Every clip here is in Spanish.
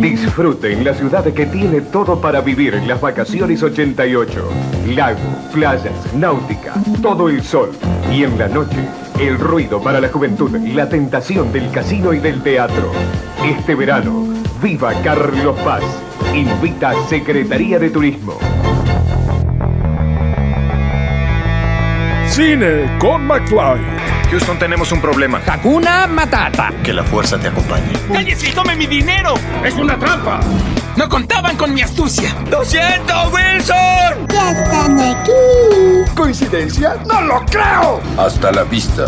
Disfrute en la ciudad que tiene todo para vivir en las vacaciones 88. Lago, playas, náutica, todo el sol. Y en la noche, el ruido para la juventud, la tentación del casino y del teatro. Este verano, viva Carlos Paz. Invita a Secretaría de Turismo. Cine con McFly. Houston, tenemos un problema. Hakuna Matata. Que la fuerza te acompañe. ¡Cállese y tome mi dinero! ¡Es una trampa! ¡No contaban con mi astucia! ¡Lo siento, Wilson! ¡Ya están aquí! ¿Coincidencia? ¡No lo creo! Hasta la vista,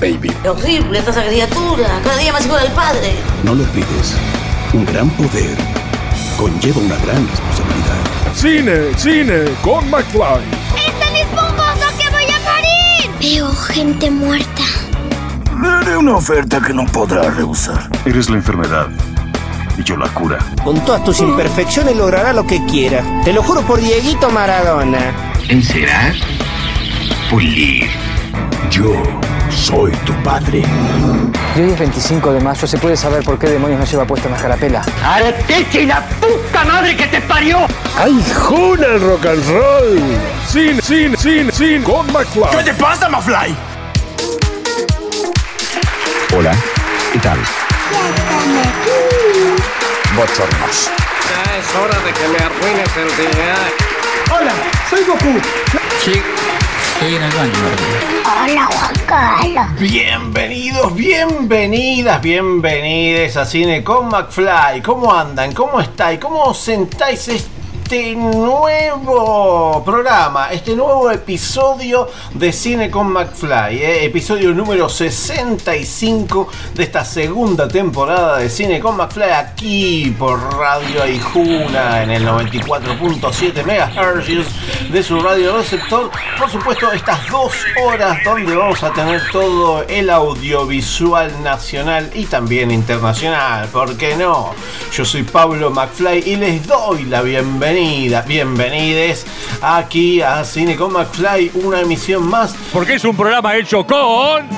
baby. ¡Qué horrible esta criatura! Cada día más igual al padre. No lo olvides. Un gran poder conlleva una gran responsabilidad. Cine, cine con McFly. Veo gente muerta. Le haré una oferta que no podrá rehusar. Eres la enfermedad y yo la cura. Con todas tus imperfecciones logrará lo que quiera. Te lo juro por Dieguito Maradona. Encerar, pulir. Yo soy tu padre. Y hoy es 25 de mayo, ¿se puede saber por qué demonios no lleva puesta una carapela? ¡Areteche y la puta madre que te parió! ¡Ay, juna el rock and roll! Cine, cine, cine, cine con McFly. ¿Qué te pasa, Mafly? Hola, ¿qué tal? Bochornos. Ya es hora de que me arruines el día. Hola, soy Goku. Sí, estoy en el baño. Hola, Juan Carlos. Bienvenidos, bienvenidas, bienvenides a Cine con McFly. ¿Cómo andan? ¿Cómo estáis? ¿Cómo sentáis este nuevo programa, este nuevo episodio de Cine con McFly? eh? Episodio número 65 de esta segunda temporada de Cine con McFly aquí por Radio Aijuna en el 94.7 MHz de su radio receptor. Por supuesto, estas dos horas donde vamos a tener todo el audiovisual nacional y también internacional. ¿Por qué no? Yo soy Pablo McFly y les doy la bienvenida, bienvenides aquí a Cine con McFly, una emisión más Porque es un programa hecho con...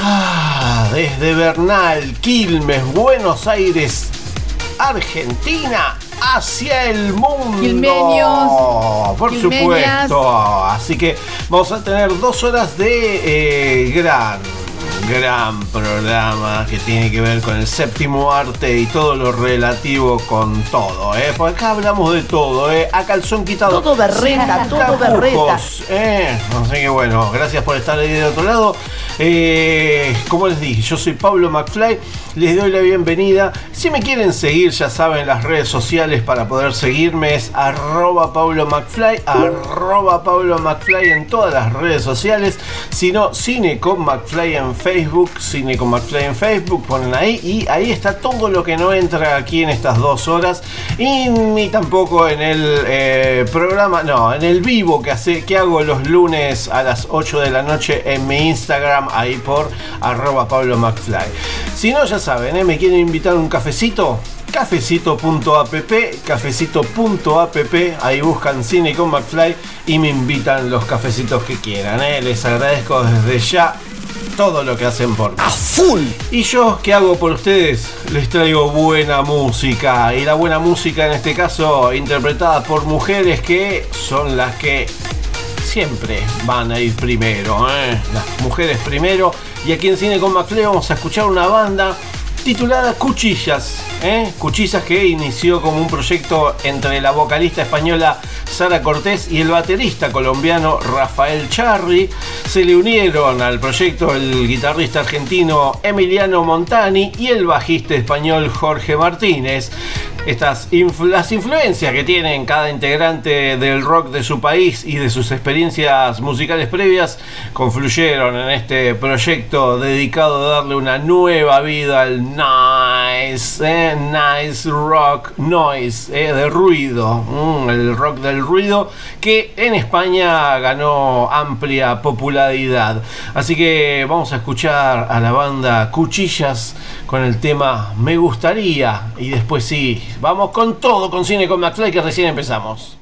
Ah, desde Bernal, Quilmes, Buenos Aires, Argentina, hacia el mundo. Quilmeños, Por quilmeñas. supuesto. Así que vamos a tener dos horas de eh, gran, gran programa que tiene que ver con el séptimo arte y todo lo relativo con todo. ¿eh? Porque acá hablamos de todo, ¿eh? a calzón quitado. Todo berreta, todo berreta. ¿eh? Así que bueno, gracias por estar ahí de otro lado. Eh, como les dije, yo soy Pablo McFly, les doy la bienvenida. Si me quieren seguir, ya saben, las redes sociales para poder seguirme es arroba Pablo McFly, arroba Pablo McFly en todas las redes sociales. Si no, Cine con McFly en Facebook, Cine con McFly en Facebook, ponen ahí y ahí está todo lo que no entra aquí en estas dos horas y ni tampoco en el eh, programa, no, en el vivo que, hace, que hago los lunes a las 8 de la noche en mi Instagram, ahí por arroba Pablo McFly. Si no, ya saben, ¿eh? me quieren invitar un cafecito. Cafecito.app, cafecito.app, ahí buscan cine con McFly y me invitan los cafecitos que quieran. ¿eh? Les agradezco desde ya todo lo que hacen por mí. ¡A full! Y yo, ¿qué hago por ustedes? Les traigo buena música. Y la buena música en este caso interpretada por mujeres que son las que siempre van a ir primero. ¿eh? Las mujeres primero. Y aquí en Cine con McFly vamos a escuchar una banda titulada Cuchillas. ¿eh? Cuchillas que inició como un proyecto entre la vocalista española Sara Cortés y el baterista colombiano Rafael Charri. Se le unieron al proyecto el guitarrista argentino Emiliano Montani y el bajista español Jorge Martínez. Estas las influencias que tienen cada integrante del rock de su país y de sus experiencias musicales previas confluyeron en este proyecto dedicado a darle una nueva vida al nice, eh, nice rock noise, eh, de ruido, mm, el rock del ruido que en España ganó amplia popularidad. Así que vamos a escuchar a la banda Cuchillas con el tema Me gustaría y después sí, vamos con todo con Cine con McFly que recién empezamos.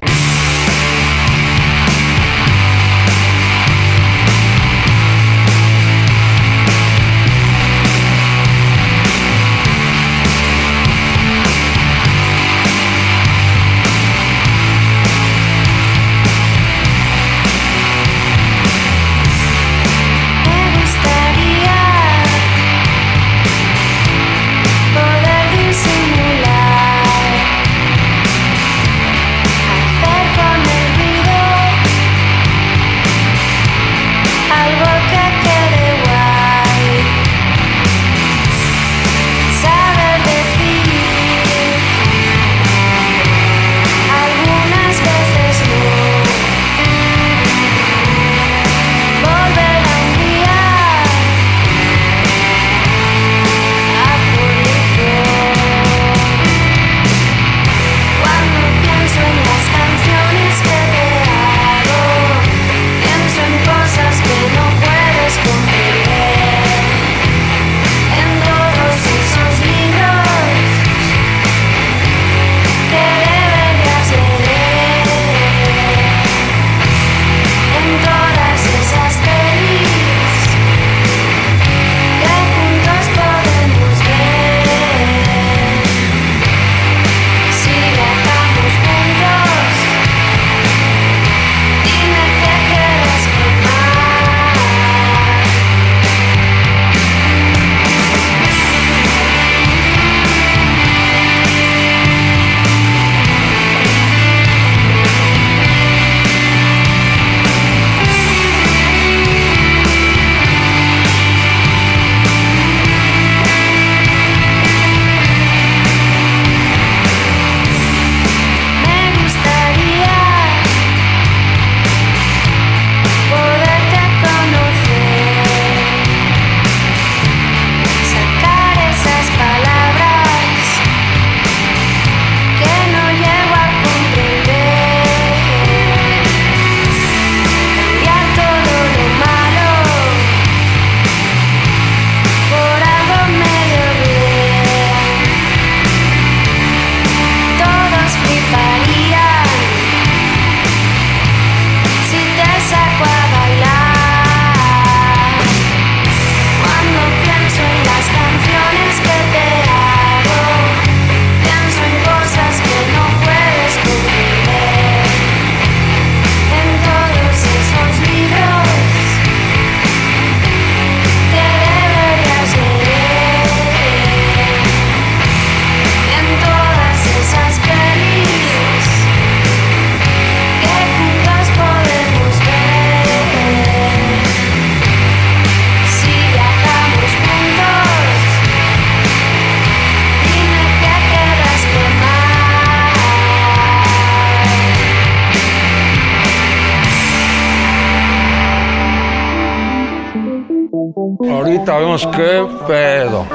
Qué pedo.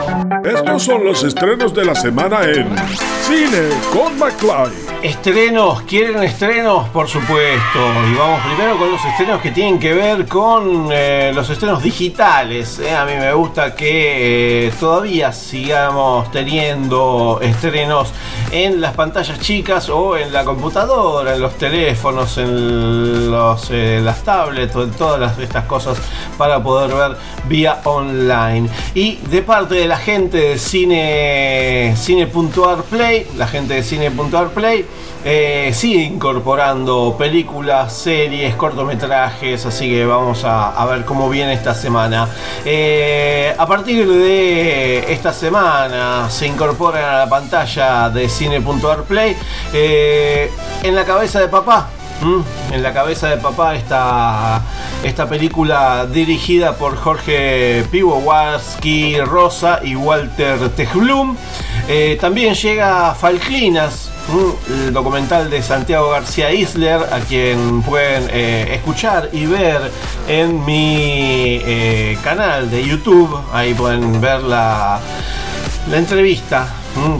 Estos son los estrenos de la semana en Cine con McFly. Estrenos, ¿quieren estrenos? Por supuesto. Y vamos primero con los estrenos que tienen que ver con eh, los estrenos digitales. eh. A mí me gusta que eh, todavía sigamos teniendo estrenos en las pantallas chicas o en la computadora, en los teléfonos, en los, eh, las tablets, o en todas las- estas cosas para poder ver vía online. Y de parte de la gente de cine cine.arplay, la gente de cine.arplay eh, sigue incorporando películas, series, cortometrajes, así que vamos a, ver cómo viene esta semana. Eh, a partir de esta semana se incorporan a la pantalla de cine.arplay eh, en la cabeza de papá. En la cabeza de papá esta, esta película dirigida por Jorge Piwowarski Rosa y Walter Tejblum. Eh, también llega Falclinas, el documental de Santiago García Isler, a quien pueden eh, escuchar y ver en mi eh, canal de YouTube. Ahí pueden ver la, la entrevista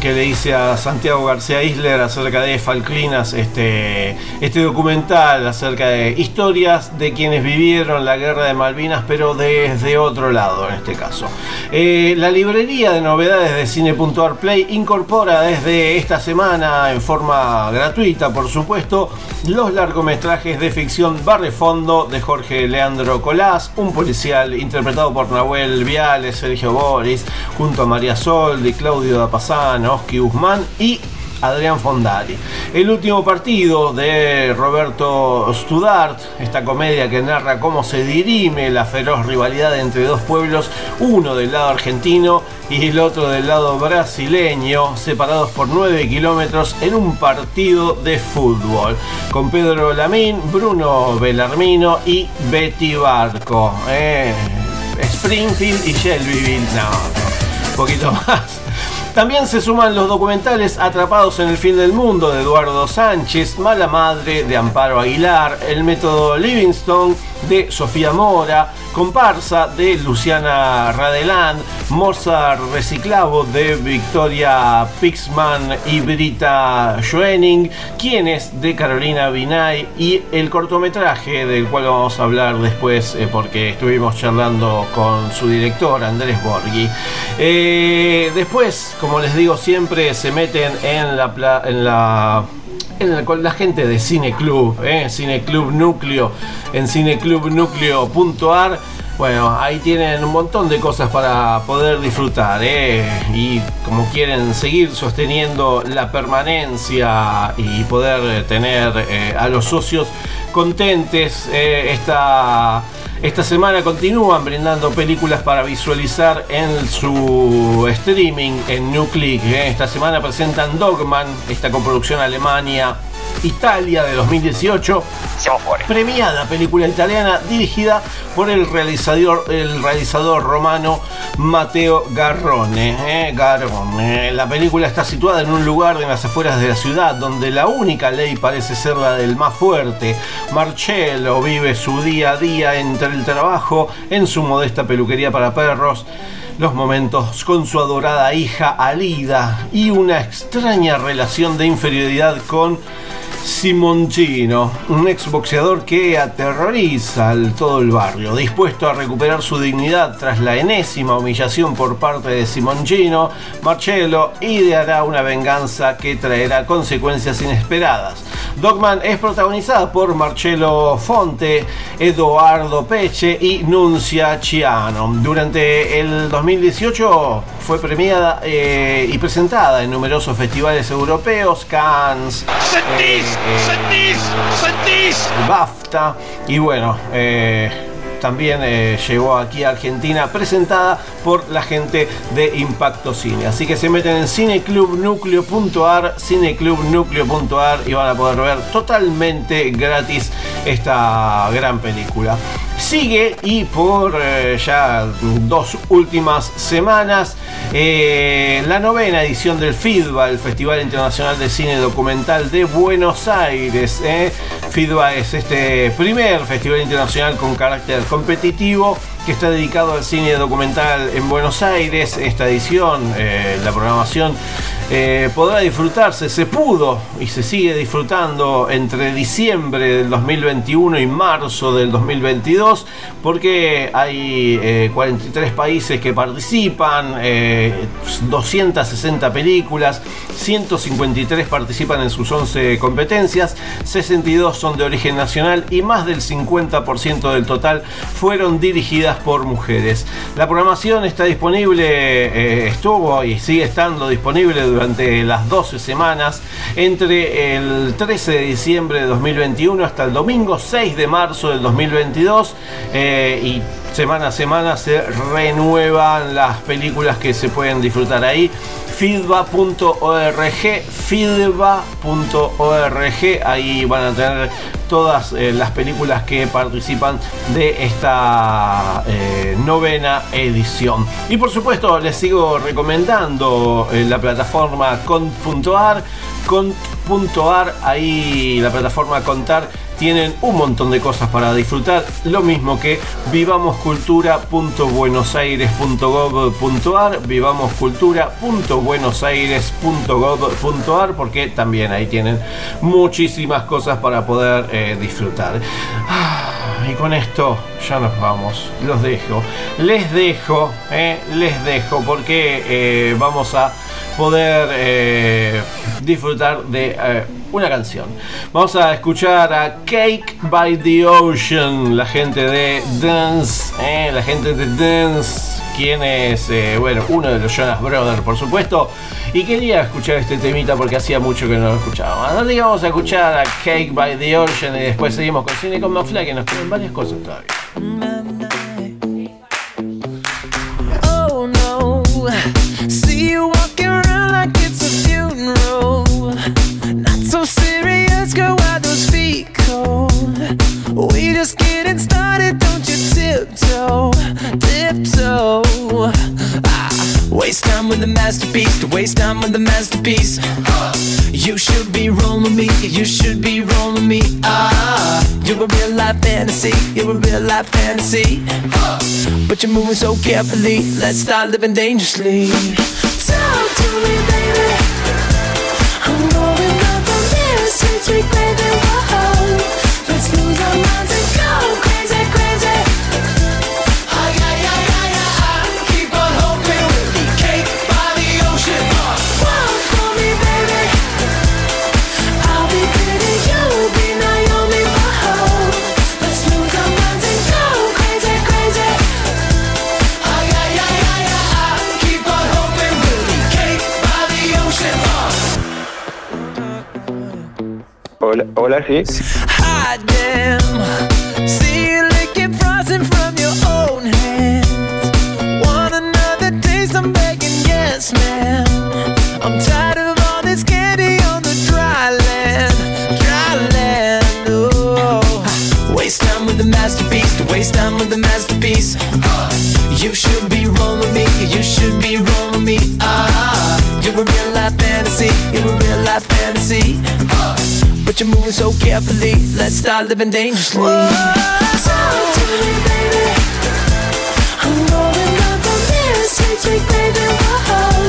que le hice a Santiago García Isler acerca de Falklinas, este, este documental acerca de historias de quienes vivieron la guerra de Malvinas, pero desde otro lado en este caso. Eh, la librería de novedades de Cine.arplay incorpora desde esta semana en forma gratuita, por supuesto, los largometrajes de ficción Barrefondo de Jorge Leandro Colás, un policial interpretado por Nahuel Viales, Sergio Boris, junto a María Soldi, Claudio Dapazán, Oski Guzmán y Adrián Fondari. El último partido de Roberto Studart, esta comedia que narra cómo se dirime la feroz rivalidad entre dos pueblos, uno del lado argentino y el otro del lado brasileño, separados por 9 kilómetros en un partido de fútbol, con Pedro Lamín, Bruno Bellarmino y Betty Barco. Eh, Springfield y Shelbyville, no, un poquito más. También se suman los documentales Atrapados en el fin del mundo de Eduardo Sánchez, Mala Madre de Amparo Aguilar, El método Livingstone de Sofía Mora, Comparsa de Luciana Radeland, Mozart Reciclavo de Victoria Pixman y Brita Schoening, Quienes de Carolina Binay y el cortometraje del cual vamos a hablar después eh, porque estuvimos charlando con su director Andrés Borghi. Eh, después, como les digo siempre, se meten en la, en la en la- con la gente de Cine Club, ¿eh? Cine Club Núcleo, en cineclubnucleo.ar. Bueno, ahí tienen un montón de cosas para poder disfrutar, ¿eh? Y como quieren seguir sosteniendo la permanencia y poder tener eh, a los socios contentes, eh, esta semana continúan brindando películas para visualizar en su streaming en Nuclick. ¿eh? Esta semana presentan Dogman, esta coproducción Alemania. Italia de 2018, premiada película italiana dirigida por el realizador, el realizador romano Matteo Garrone. ¿eh? Garrone. La película está situada en un lugar en las afueras de la ciudad donde la única ley parece ser la del más fuerte. Marcello vive su día a día entre el trabajo en su modesta peluquería para perros los momentos con su adorada hija Alida y una extraña relación de inferioridad con Simoncino, un exboxeador que aterroriza al todo el barrio, dispuesto a recuperar su dignidad tras la enésima humillación por parte de Simoncino, Marcello ideará una venganza que traerá consecuencias inesperadas. Dogman es protagonizada por Marcello Fonte, Eduardo Peche y Nuncia Ciano. Durante el 2018 fue premiada eh, y presentada en numerosos festivales europeos, Cannes, eh, el BAFTA y bueno, eh, también eh, llegó aquí a Argentina presentada por la gente de Impacto Cine. Así que se meten en cineclubnucleo.ar, cineclubnucleo.ar y van a poder ver totalmente gratis esta gran película. Sigue y por eh, ya dos últimas semanas eh, la novena edición del FIDBA, el Festival Internacional de Cine Documental de Buenos Aires. eh. FIDBA es este primer festival internacional con carácter competitivo que está dedicado al cine documental en Buenos Aires. Esta edición, eh, la programación eh, podrá disfrutarse, se pudo y se sigue disfrutando entre diciembre del 2021 y marzo del 2022 porque hay eh, 43 países que participan, eh, 260 películas, 153 participan en sus 11 competencias, 62 son de origen nacional y más del 50% del total fueron dirigidas por mujeres. La programación está disponible, eh, estuvo y sigue estando disponible durante las 12 semanas entre el 13 de diciembre de 2021 hasta el domingo 6 de marzo del 2022 eh, y semana a semana se renuevan las películas que se pueden disfrutar ahí fidba.org fidba.org ahí van a tener todas eh, las películas que participan de esta eh, novena edición. Y por supuesto les sigo recomendando eh, la plataforma cont.ar cont.ar ahí la plataforma contar tienen un montón de cosas para disfrutar, lo mismo que vivamoscultura.buenosaires.gov.ar, vivamoscultura.buenosaires.gov.ar, porque también ahí tienen muchísimas cosas para poder eh, disfrutar. Ah, y con esto ya nos vamos, los dejo, les dejo, eh, les dejo, porque eh, vamos a poder eh, disfrutar de eh, una canción. Vamos a escuchar a Cake by the Ocean, la gente de Dance, eh, la gente de Dance, quien es, bueno, uno de los Jonas Brothers, por supuesto. Y quería escuchar este temita porque hacía mucho que no lo escuchaba. Así que vamos a escuchar a Cake by the Ocean y después seguimos con Cine con Mafla, que nos quedan varias cosas todavía. Oh no, getting started, don't you tiptoe, tiptoe. Ah, waste time with the masterpiece, to waste time with the masterpiece. You should be rolling me, you should be rolling me. Ah, you're a real life fantasy, you're a real life fantasy. But you're moving so carefully, let's start living dangerously. Talk to me, baby. I'm going up this sweet, sweet gravy. Whoa, let's lose our minds dry land. Oh, waste time with the masterpiece. With masterpiece. You should be rolling me. You should be rolling me. Ah, you're a real life fantasy. You're a real life fantasy. But you're moving so carefully. Let's start living dangerously. Talk to me, baby. I'm rolling up on this sweet baby. Whoa,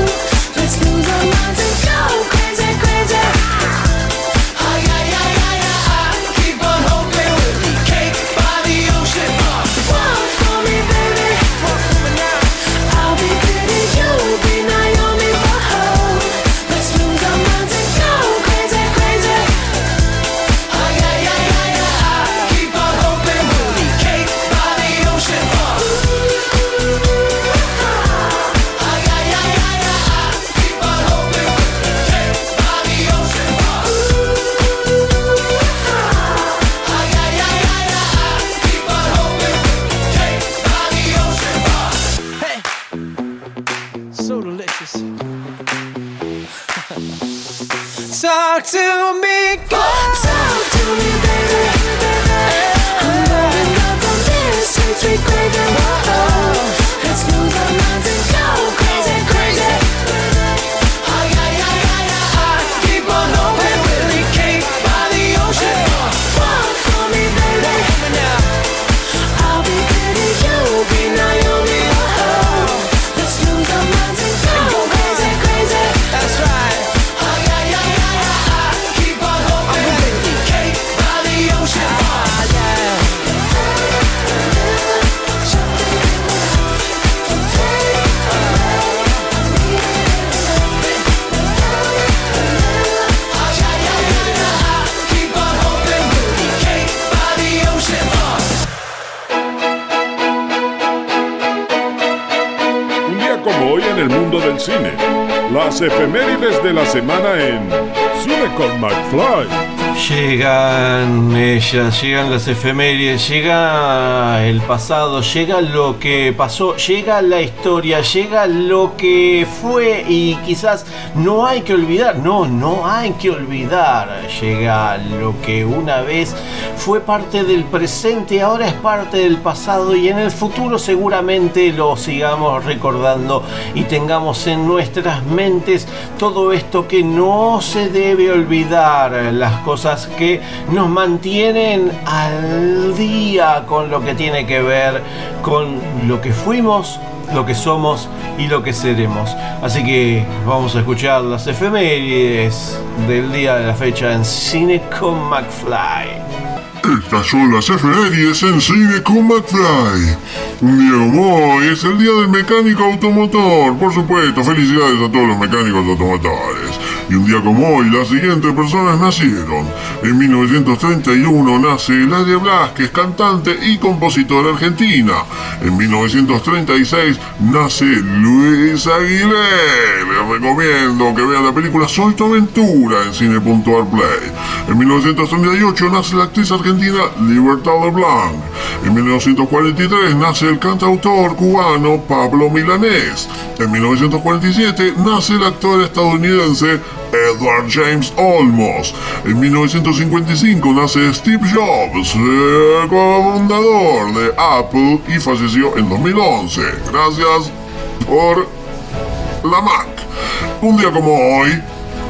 Llegan ellas, llegan las efemérides, llega el pasado, llega lo que pasó, llega la historia, llega lo que fue y quizás no hay que olvidar, no, no hay que olvidar, llega lo que una vez fue parte del presente, ahora es parte del pasado y en el futuro seguramente lo sigamos recordando y tengamos en nuestras mentes todo esto que no se debe olvidar, las cosas que nos mantienen al día con lo que tiene que ver con lo que fuimos, lo que somos y lo que seremos. Así que vamos a escuchar las efemérides del día de la fecha en Cine con McFly. Estas son las efemérides en Cine con McFly. Un día como hoy es el día del mecánico automotor. Por supuesto, felicidades a todos los mecánicos automotores. Y un día como hoy, las siguientes personas nacieron. En 1931 nace Eladia Blasquez, cantante y compositora argentina. En 1936 nace Luis Aguilé. Les recomiendo que vean la película Soy tu aventura en cine.arplay. En 1938 nace la actriz argentina Libertad Leblanc. En 1943 nace el cantautor cubano Pablo Milanés. En 1947 nace el actor estadounidense Edward James Olmos. En 1955 nace Steve Jobs, cofundador de Apple y falleció en 2011. Gracias por la Mac. Un día como hoy,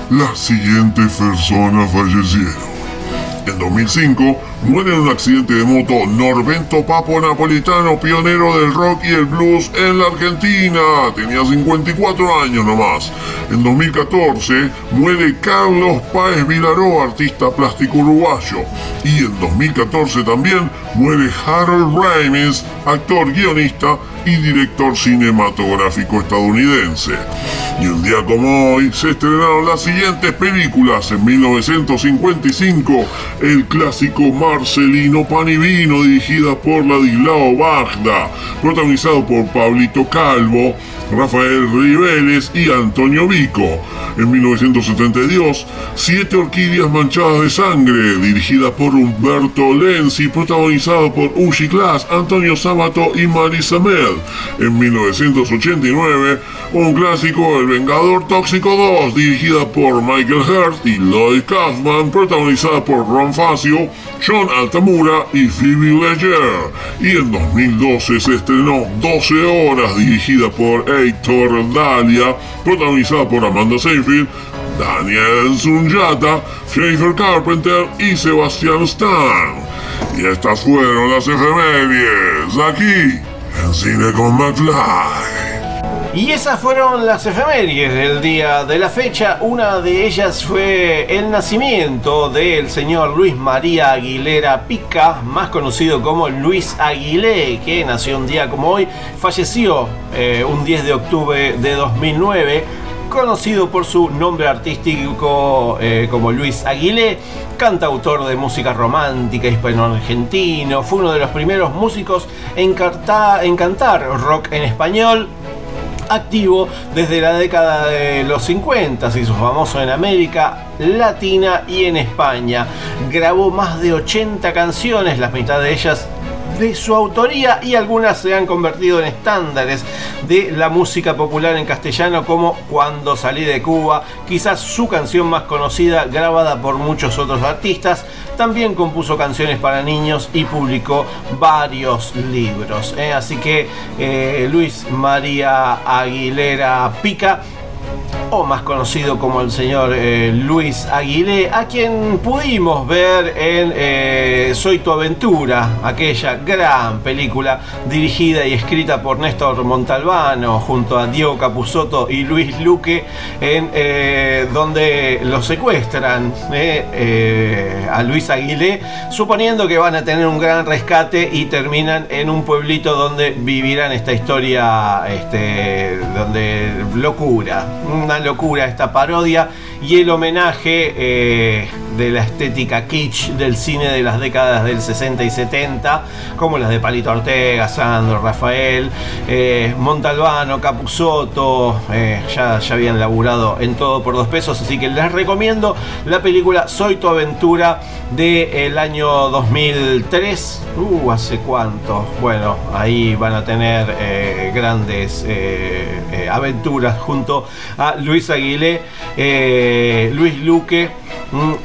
las siguientes personas fallecieron. En 2005 muere en un accidente de moto Norberto Papo Napolitano, pionero del rock y el blues en la Argentina. Tenía 54 años nomás. En 2014 muere Carlos Páez Vilaró, artista plástico uruguayo. Y en 2014 también muere Harold Ramis, actor, guionista y director cinematográfico estadounidense. Y un día como hoy se estrenaron las siguientes películas. En 1955, el clásico Marcelino Pan y Vino, dirigida por Ladislao Bagda, protagonizado por Pablito Calvo, Rafael Riveles y Antonio Vico. En 1972, Siete Orquídeas Manchadas de Sangre, dirigida por Humberto Lenzi, protagonizado por Ushi Glass, Antonio Sabato y Marisa Mel. En 1989, un clásico, El Vengador Tóxico 2, dirigida por Michael Hurt y Lloyd Kaufman, protagonizada por Ron Facio, John Altamura y Phoebe Ledger. Y en 2012 se estrenó 12 horas, dirigida por Héctor Dalia, protagonizada por Amanda Seyfried, Daniel Zunjata, Jennifer Carpenter y Sebastian Stan. Y estas fueron las efemérides aquí en Cine con McFly. Y esas fueron las efemérides del día de la fecha. Una de ellas fue el nacimiento del señor Luis María Aguilera Pica, más conocido como Luis Aguilé, que nació un día como hoy. Falleció eh, un 10 de octubre de 2009 conocido por su nombre artístico eh, como Luis Aguilé, cantautor de música romántica hispano-argentino, fue uno de los primeros músicos en, en cantar rock en español, activo desde la década de los 50, se hizo famoso en América Latina y en España. Grabó más de 80 canciones, la mitad de ellas de su autoría y algunas se han convertido en estándares de la música popular en castellano como Cuando salí de Cuba, quizás su canción más conocida grabada por muchos otros artistas. También compuso canciones para niños y publicó varios libros. ¿eh? Así que eh, Luis María Aguilera Pica o más conocido como el señor eh, Luis Aguilé, a quien pudimos ver en eh, Soy tu aventura, aquella gran película dirigida y escrita por Néstor Montalbano junto a Diego Capusotto y Luis Luque, en eh, donde lo secuestran a Luis Aguilé, suponiendo que van a tener un gran rescate y terminan en un pueblito donde vivirán esta historia, este, donde locura, una locura esta parodia y el homenaje eh, de la estética kitsch del cine de las décadas del 60 y 70, como las de Palito Ortega, Sandro, Rafael, eh, Montalbano, Capusotto, eh, ya, ya habían laburado en todo por dos pesos, así que les recomiendo la película Soy tu aventura del año 2003. Uh, ¿hace cuánto? Bueno, ahí van a tener eh, grandes eh, aventuras junto a Luis Aguilé, Luis Luque,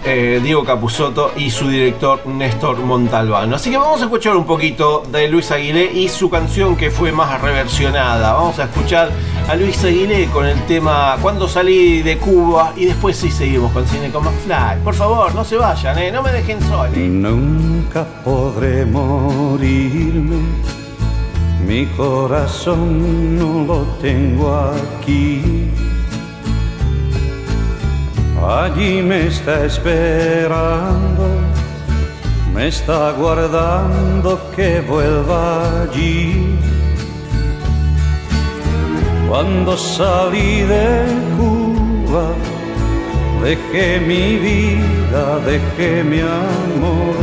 eh, Diego Capusotto y su director Néstor Montalbano. Así que vamos a escuchar un poquito de Luis Aguilé y su canción que fue más reversionada. Vamos a escuchar a Luis Aguilé con el tema Cuando salí de Cuba y después sí seguimos con Cine con McFly. Por favor, no se vayan, eh, no me dejen solo. Nunca podré morirme, mi corazón no lo tengo aquí. Allí me está esperando, me está guardando que vuelva allí. Cuando salí de Cuba, dejé mi vida, dejé mi amor.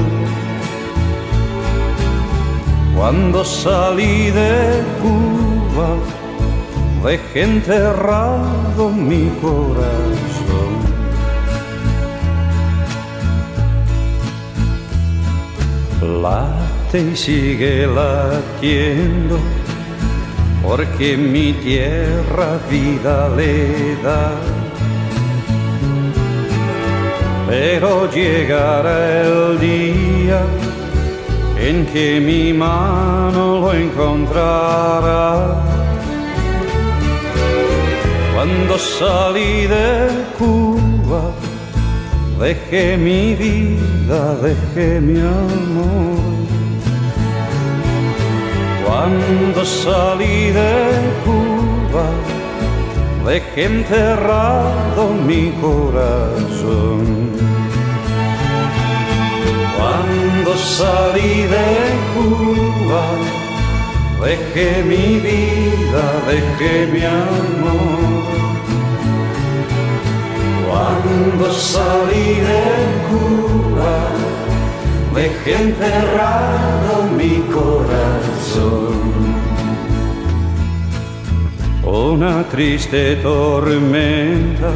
Cuando salí de Cuba, dejé enterrado mi corazón. Late y sigue latiendo, porque mi tierra vida le da. Pero llegará el día en que mi mano lo encontrará. Cuando salí de Cuba, dejé mi vida, dejé mi amor. Cuando salí de Cuba, dejé enterrado mi corazón. Cuando salí de Cuba, dejé mi vida, dejé mi amor. Cuando salí de Cuba, dejé enterrado mi corazón. Una triste tormenta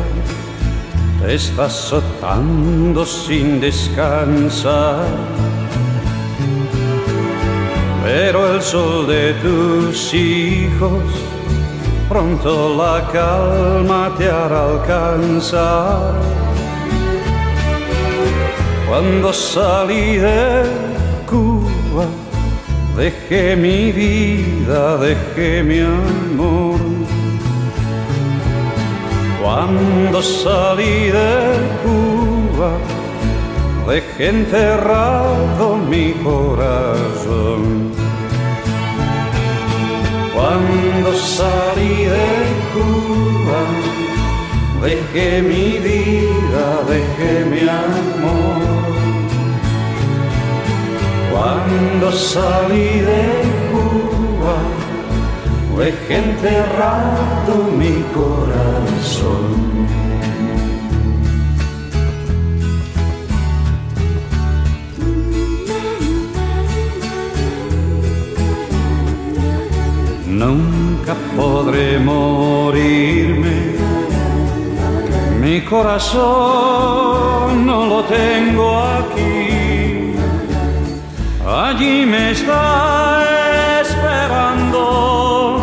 está azotando sin descansar. Pero el sol de tus hijos pronto la calma te hará alcanzar. Cuando salí de Cuba, dejé mi vida, dejé mi amor. Cuando salí de Cuba, dejé enterrado mi corazón. Cuando salí de Cuba, dejé mi vida, dejé mi amor. Cuando salí de Cuba, dejé enterrado mi corazón. Nunca podré morirme, mi corazón no lo tengo aquí. Allí me está esperando,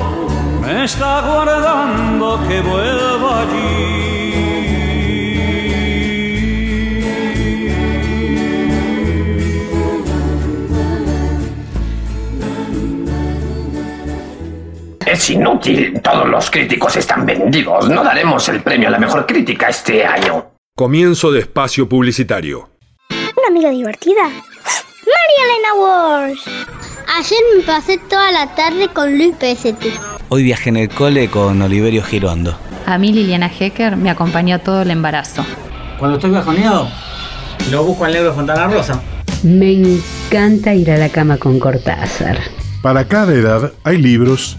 me está guardando que vuelva allí. Es inútil, todos los críticos están vendidos. No daremos el premio a la mejor crítica este año. Comienzo de espacio publicitario. Una amiga divertida. María Elena Walsh. Ayer me pasé toda la tarde con Luis Pesetti. Hoy viajé en el cole con Oliverio Girondo. A mí Liliana Hecker me acompañó todo el embarazo. Cuando estoy bajoneado, lo busco al negro Fontana Rosa. Me encanta ir a la cama con Cortázar. Para cada edad hay libros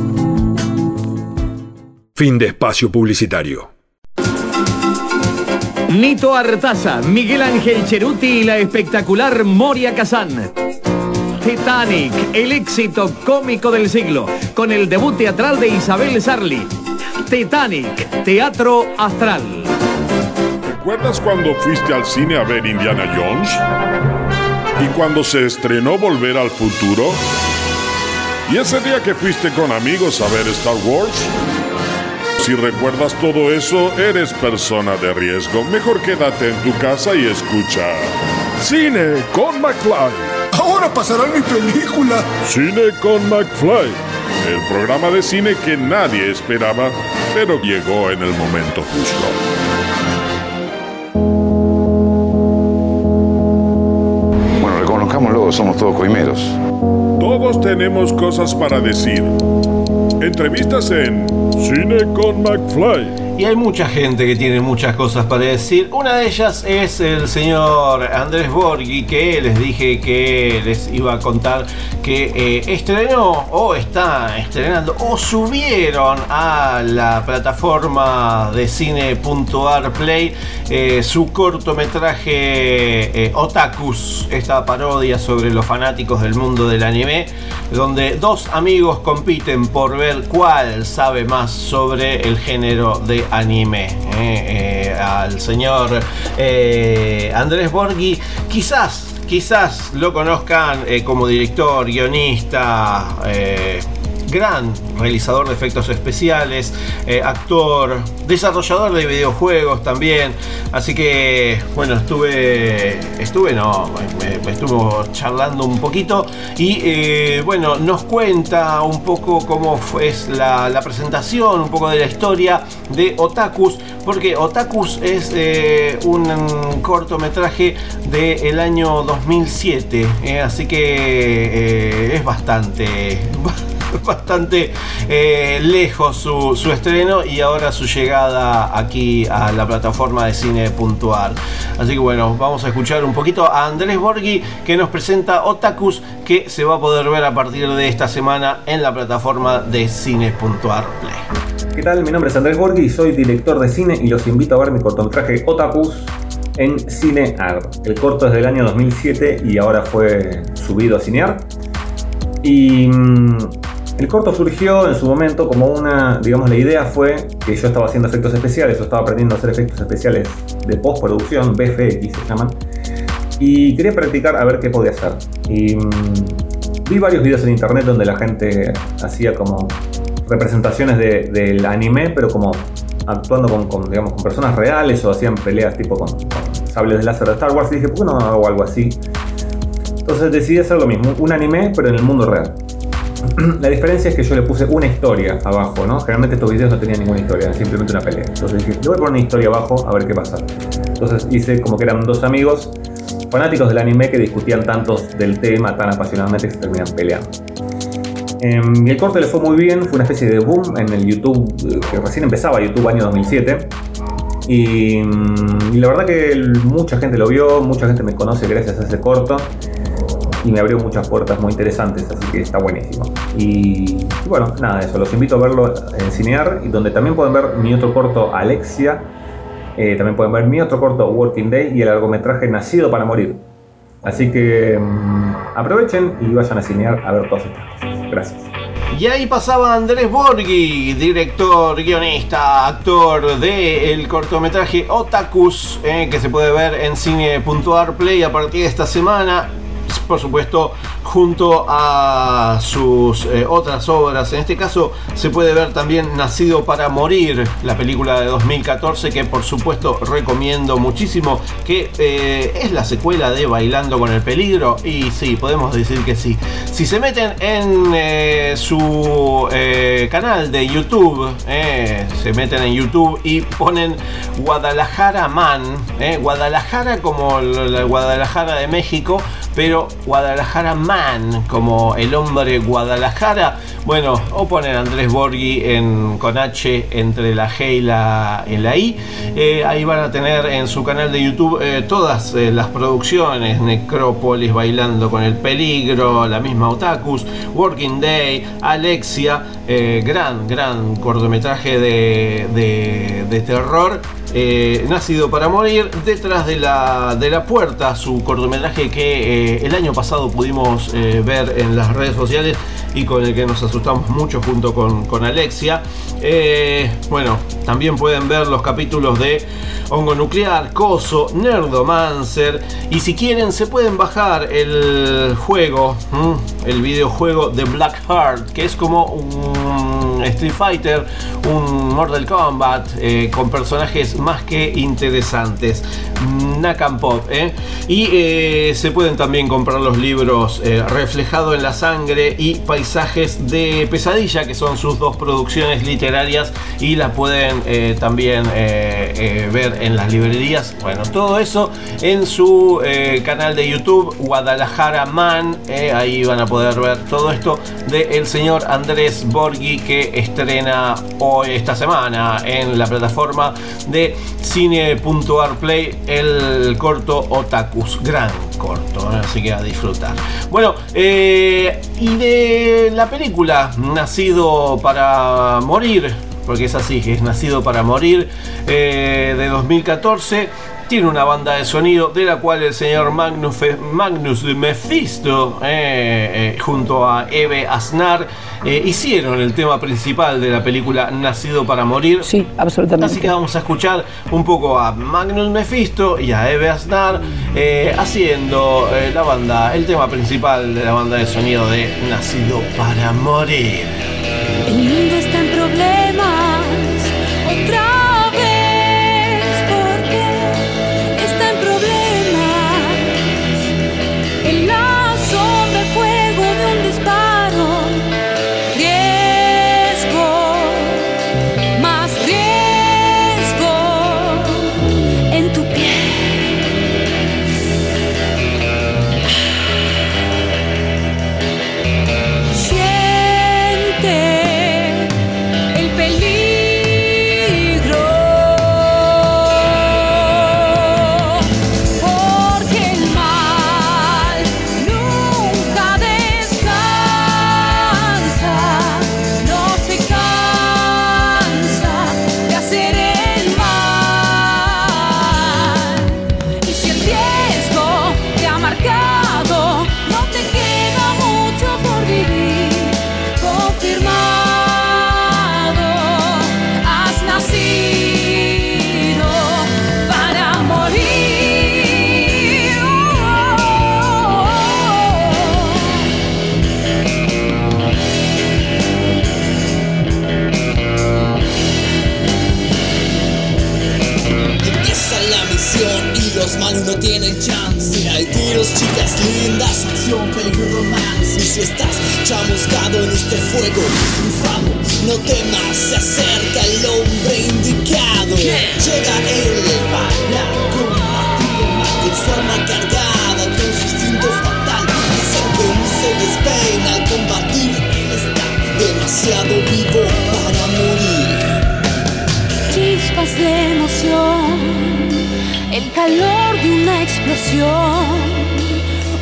Fin de espacio publicitario. Nito Artaza, Miguel Ángel Cheruti y la espectacular Moria Kazan. Titanic, el éxito cómico del siglo, con el debut teatral de Isabel Sarli. Titanic, Teatro Astral. ¿Recuerdas cuando fuiste al cine a ver Indiana Jones? ¿Y cuando se estrenó Volver al Futuro? ¿Y ese día que fuiste con amigos a ver Star Wars? Si recuerdas todo eso, eres persona de riesgo. Mejor quédate en tu casa y escucha. Cine con McFly. Ahora pasará mi película. Cine con McFly. El programa de cine que nadie esperaba, pero llegó en el momento justo. Bueno, reconozcámoslo, somos todos coimeros. Todos tenemos cosas para decir. Entrevistas en Cine con McFly. Y hay mucha gente que tiene muchas cosas para decir. Una de ellas es el señor Andrés Borghi, que les dije que les iba a contar que eh, estrenó o está estrenando o subieron a la plataforma de cine.ar Play eh, su cortometraje eh, Otakus, esta parodia sobre los fanáticos del mundo del anime, donde dos amigos compiten por ver cuál sabe más sobre el género de anime. eh, eh, al señor eh, Andrés Borghi, quizás, quizás lo conozcan como director, guionista. Gran realizador de efectos especiales, eh, actor, desarrollador de videojuegos también. Así que, bueno, estuve, estuve, no, me, estuvo charlando un poquito y, eh, bueno, nos cuenta un poco cómo es la, presentación, un poco de la historia de Otakus, porque Otakus es eh, un cortometraje del año 2007, eh, así que es bastante bastante eh, lejos su, estreno y ahora su llegada aquí a la plataforma de cine.ar. Así que bueno, vamos a escuchar un poquito a Andrés Borghi que nos presenta Otakus que se va a poder ver a partir de esta semana en la plataforma de cine.ar Play. ¿Qué tal? Mi nombre es Andrés Borghi soy director de cine y los invito a ver mi cortometraje Otakus en Cinear. El corto es del año 2007 y ahora fue subido a Cinear. Y mm, el corto surgió en su momento como una, digamos, la idea fue que yo estaba haciendo efectos especiales, yo estaba aprendiendo a hacer efectos especiales de postproducción, BFX se llaman, y quería practicar a ver qué podía hacer. Y mm, vi varios videos en internet donde la gente hacía como representaciones de- del anime, pero como actuando con, con, digamos, con personas reales o hacían peleas tipo con, con sables de láser de Star Wars y dije, ¿por qué no hago algo así? Entonces decidí hacer lo mismo, un anime pero en el mundo real. La diferencia es que yo le puse una historia abajo, ¿no? Generalmente estos videos no tenían ninguna historia, simplemente una pelea. Entonces dije, le voy a poner una historia abajo a ver qué pasa. Entonces hice como que eran dos amigos fanáticos del anime que discutían tantos del tema tan apasionadamente que se terminan peleando. Em, y el corte le fue muy bien, fue una especie de boom en el YouTube, eh, que recién empezaba YouTube año 2007. Y, mm, y la verdad que mucha gente lo vio, mucha gente me conoce gracias a ese corto. Y me abrió muchas puertas muy interesantes, así que está buenísimo. Y, bueno, nada, eso, los invito a verlo en Cinear, y donde también pueden ver mi otro corto Alexia, eh, también pueden ver mi otro corto Working Day y el largometraje Nacido para Morir. Así que mm, aprovechen y vayan a Cinear a ver todas estas cosas. Gracias. Y ahí pasaba Andrés Borghi, director, guionista, actor del cortometraje Otakus, eh, que se puede ver en cine.arplay a partir de esta semana. Por supuesto, junto a sus eh, otras obras. En este caso se puede ver también Nacido para Morir, la película de 2014 que por supuesto recomiendo muchísimo, que eh, es la secuela de Bailando con el Peligro. Y sí, podemos decir que sí. Si se meten en eh, su canal de YouTube, se meten en YouTube y ponen Guadalajara Man, Guadalajara como la Guadalajara de México, pero Guadalajara Man, como el hombre Guadalajara. Bueno, o ponen Andrés Borghi en, con H entre la G y la, I. Eh, ahí van a tener en su canal de YouTube eh, todas eh, las producciones: Necrópolis, Bailando con el Peligro, la misma Otakus, Working Day, Alexia, gran, gran cortometraje de, terror. Nacido para Morir, detrás de la, de la puerta, su cortometraje que el año pasado pudimos ver en las redes sociales y con el que nos asustamos mucho junto con, con Alexia. bueno, también pueden ver los capítulos de Hongo Nuclear, Coso, Nerdomancer y si quieren se pueden bajar el juego, el videojuego de Black Heart, que es como un Street Fighter, un Mortal Kombat con personajes más que interesantes. Nakam Pop. ¿eh? Y eh, se pueden también comprar los libros eh, Reflejado en la Sangre y Paisajes de Pesadilla, que son sus dos producciones literarias y las pueden también ver en las librerías. Bueno, todo eso en su canal de YouTube, Guadalajara Man. ahí van a poder ver todo esto de el señor Andrés Borghi que estrena hoy, esta semana, en la plataforma de cine.arplay el corto Otakus, gran corto, así que a disfrutar. Bueno, eh, y de la película Nacido para Morir, porque es así, es Nacido para Morir, eh, de 2014 tiene una banda de sonido de la cual el señor Magnus, Magnus Mephisto eh, junto a Eve Asnar hicieron el tema principal de la película Nacido para Morir. Sí, absolutamente. Así que vamos a escuchar un poco a Magnus Mephisto y a Eve Asnar haciendo la banda, el tema principal de la banda de sonido de Nacido para Morir.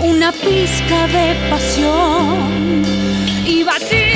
Una pizca de pasión y batir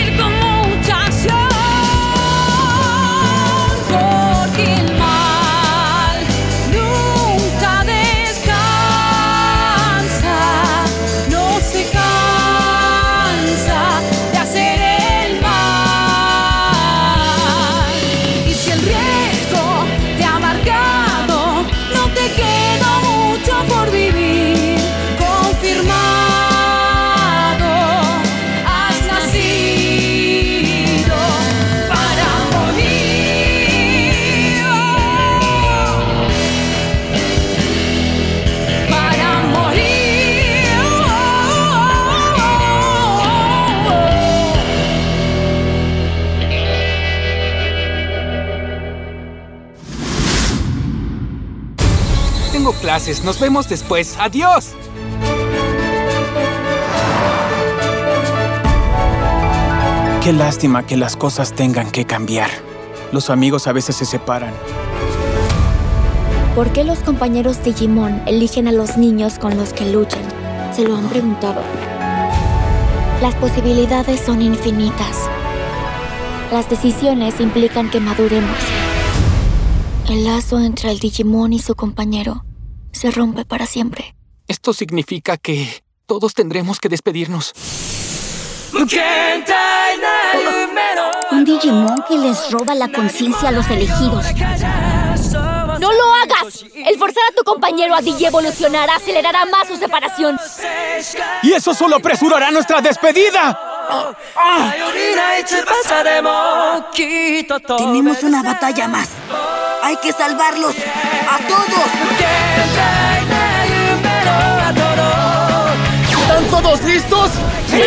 Nos vemos después. ¡Adiós! Qué lástima que las cosas tengan que cambiar. Los amigos a veces se separan. ¿Por qué los compañeros Digimon eligen a los niños con los que luchan? Se lo han preguntado. Las posibilidades son infinitas. Las decisiones implican que maduremos. El lazo entre el Digimon y su compañero se rompe para siempre. Esto significa que todos tendremos que despedirnos. Un Digimon que les roba la conciencia a los elegidos. ¡No lo hagas! El forzar a tu compañero a digievolucionar acelerará más su separación. ¡Y eso solo apresurará nuestra despedida! Tenemos una batalla más. Hay que salvarlos a todos. ¿Están todos listos? ¡Sí!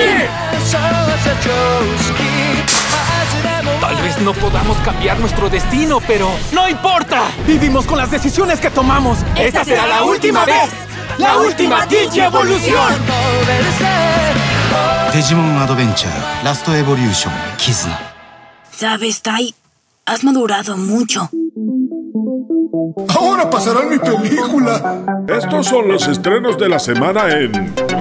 Tal vez no podamos cambiar nuestro destino, pero ¡no importa! Vivimos con las decisiones que tomamos. ¡Esta será la última vez! ¡La última Digievolución! デジモンアドベンチャーラストエボリューションキズナ ¿Sabes, Tai? Has madurado mucho. Ahora pasará mi película. Estos son los estrenos de la semana en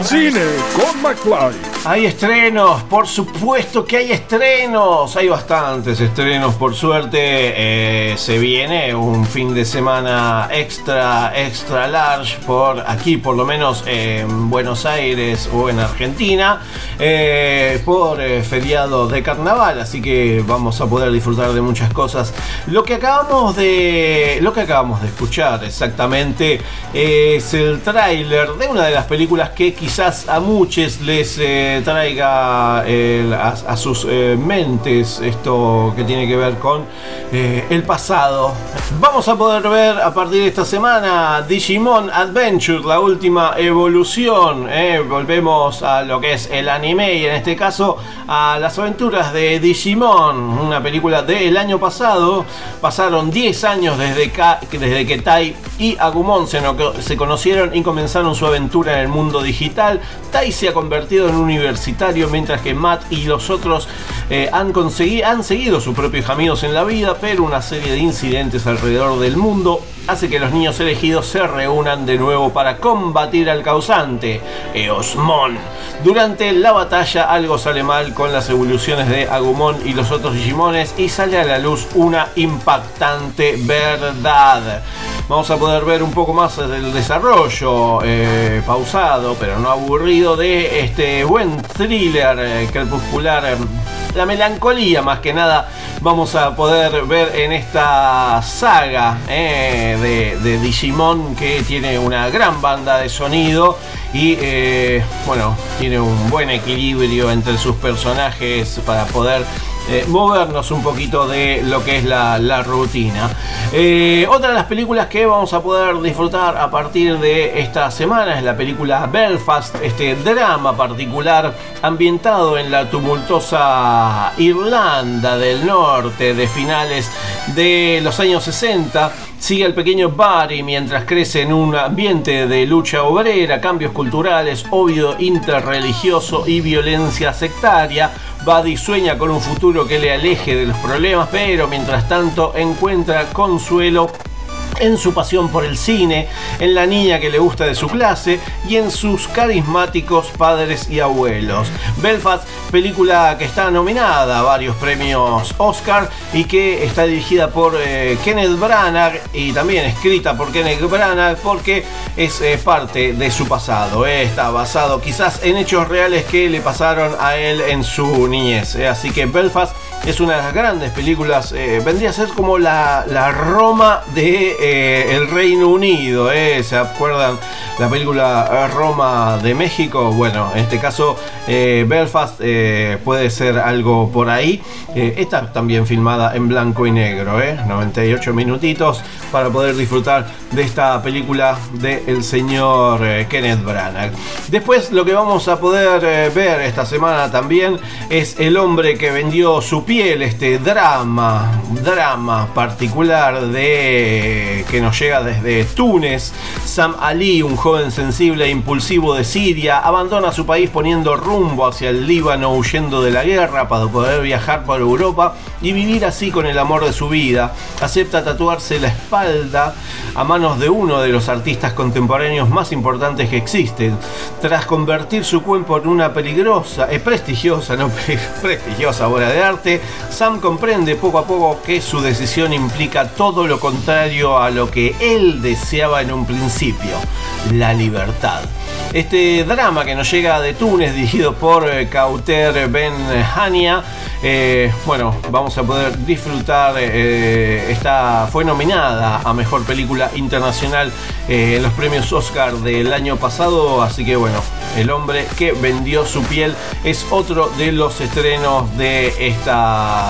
Cine con McFly. Hay estrenos, por supuesto que hay estrenos. Hay bastantes estrenos, por suerte. Eh, se viene un fin de semana extra, extra large por aquí, por lo menos en Buenos Aires o en Argentina, eh, por eh, feriado de carnaval. Así que vamos a poder disfrutar de muchas cosas. Lo que acabamos de, lo que acabamos de escuchar exactamente es el tráiler de una de las películas que quizás a muchos les eh, traiga el- a, sus eh, mentes esto que tiene que ver con eh, el pasado. Vamos a poder ver a partir de esta semana Digimon Adventure, la última evolución. eh. Volvemos a lo que es el anime y en este caso a las aventuras de Digimon, una película del año pasado. Pasaron 10 años desde, desde que Tai y Agumon se, no- se conocieron y comenzaron su aventura en el mundo digital. Tai se ha convertido en un universitario mientras que Matt y los otros eh, han, consegui- han seguido sus propios caminos en la vida, pero una serie de incidentes alrededor del mundo hace que los niños elegidos se reúnan de nuevo para combatir al causante, Eosmon. Durante la batalla algo sale mal con las evoluciones de Agumon y los otros Digimones y sale a la luz una impactante verdad. Vamos a poder ver un poco más del desarrollo eh, pausado, pero no aburrido, de este buen thriller eh, crepuscular. eh, la melancolía más que nada vamos a poder ver en esta saga eh, de, de Digimon que tiene una gran banda de sonido y eh, bueno, tiene un buen equilibrio entre sus personajes para poder eh, movernos un poquito de lo que es la, la rutina. Eh, otra de las películas que vamos a poder disfrutar a partir de esta semana es la película Belfast, este drama particular ambientado en la tumultuosa Irlanda del Norte de finales de los años 60. Sigue al pequeño Barry mientras crece en un ambiente de lucha obrera, cambios culturales, odio interreligioso y violencia sectaria. Buddy sueña con un futuro que le aleje de los problemas, pero mientras tanto encuentra consuelo en su pasión por el cine, en la niña que le gusta de su clase y en sus carismáticos padres y abuelos. Belfast, película que está nominada a varios premios Oscar y que está dirigida por eh, Kenneth Branagh y también escrita por Kenneth Branagh porque es eh, parte de su pasado. Está basado quizás en hechos reales que le pasaron a él en su niñez. eh. Así que Belfast es una de las grandes películas, eh, vendría a ser como la, la Roma de eh, Reino Unido, eh. ¿se acuerdan? La película Roma de México, bueno, en este caso Belfast puede ser algo por ahí. Está también filmada en blanco y negro, eh. 98 minutitos para poder disfrutar de esta película del señor eh, Kenneth Branagh. Después lo que vamos a poder ver esta semana también es El hombre que vendió su piel, este drama, drama particular de que nos llega desde Túnez. Sam Ali, un joven sensible e impulsivo de Siria, abandona su país poniendo rumbo hacia el Líbano huyendo de la guerra para poder viajar por Europa y vivir así con el amor de su vida. Acepta tatuarse la espalda a manos de uno de los artistas contemporáneos más importantes que existen. Tras convertir su cuerpo en una peligrosa, eh, prestigiosa, no pre- prestigiosa obra de arte, Sam comprende poco a poco que su decisión implica todo lo contrario a lo que él deseaba en un principio, la libertad. Este drama que nos llega de Túnez, dirigido por eh, Kauter Ben Hania, eh, bueno, vamos a poder disfrutar. eh, esta fue nominada a mejor película internacional en los premios Oscar del año pasado. Así que bueno, El hombre que vendió su piel es otro de los estrenos de esta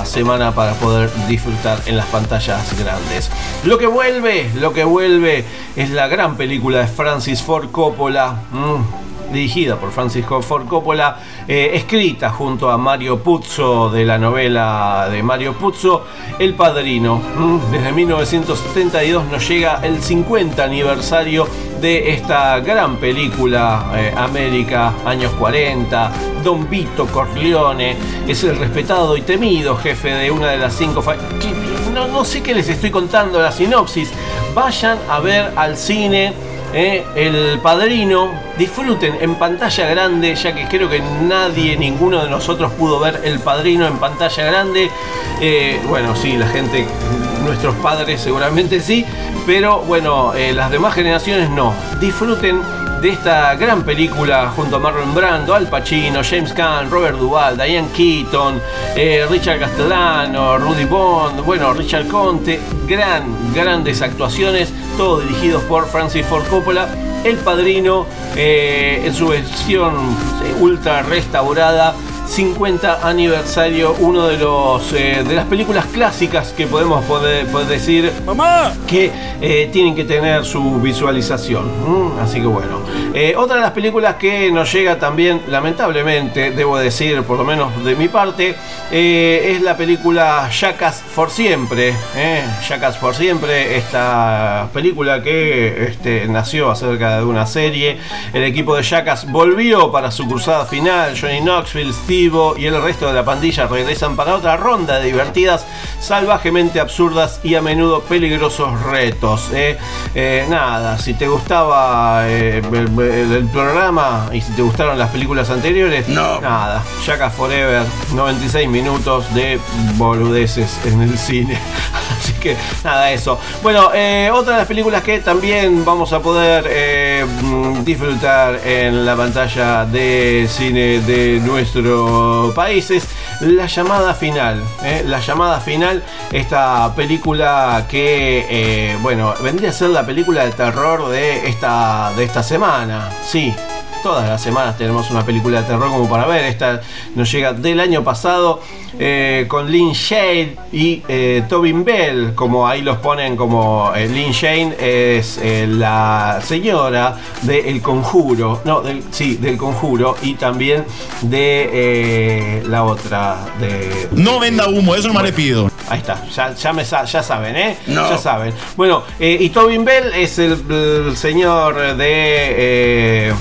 semana para poder disfrutar en las pantallas grandes. Lo que vuelve, lo que vuelve es la gran película de Francis Ford Coppola. mm, dirigida por Francis Ford Coppola, eh, escrita junto a Mario Puzo de la novela de Mario Puzo, El Padrino. Mm, Desde 1972 nos llega el 50 aniversario de esta gran película eh, América, años 40. Don Vito Corleone es el respetado y temido jefe de una de las cinco... No, no sé qué les estoy contando la sinopsis. Vayan a ver al cine eh, El Padrino, disfruten en pantalla grande, ya que creo que nadie, ninguno de nosotros pudo ver El Padrino en pantalla grande. Eh, bueno, sí, la gente, nuestros padres seguramente sí, pero bueno, eh, las demás generaciones no. Disfruten de esta gran película junto a Marlon Brando, Al Pacino, James Caan, Robert Duvall, Diane Keaton, eh, Richard Castellano, Rudy Bond, bueno, Richard Conte, gran, grandes actuaciones, todos dirigidos por Francis Ford Coppola. El Padrino eh, en su versión ultra restaurada. 50 aniversario, uno de los eh, de las películas clásicas que podemos poder, poder decir que eh, tienen que tener su visualización. Mm, así que bueno. Eh, otra de las películas que nos llega también, lamentablemente, debo decir, por lo menos de mi parte, es la película Jackass por siempre. Jackass por siempre, esta película que este, nació acerca de una serie. El equipo de Jackass volvió para su cruzada final. Johnny Knoxville, Steve y el resto de la pandilla regresan para otra ronda de divertidas, salvajemente absurdas y a menudo peligrosos retos. eh. Eh, nada, si te gustaba eh, el, el- programa y si te gustaron las películas anteriores, nada. Jackass Forever, 96 minutos de boludeces en el cine. Así que nada, eso. Bueno, otra de las películas que también vamos a poder mm, disfrutar en la pantalla de cine de nuestro país es La llamada final. eh, La llamada final, esta película que, eh, bueno, vendría a ser la película de terror de esta, de esta semana. Sí, todas las semanas tenemos una película de terror como para ver. Esta nos llega del año pasado eh, con Lynn Shade y eh, Tobin Bell, como ahí los ponen como eh, Lynn Shane es eh, la señora de El Conjuro, no, del, sí, del Conjuro y también de eh, la otra de... No venda humo, eso no le pido. Ahí está, ya, ya, me sa- ya saben, ¿eh? No. Ya saben. Bueno, eh, y Tobin Bell es el, el señor de...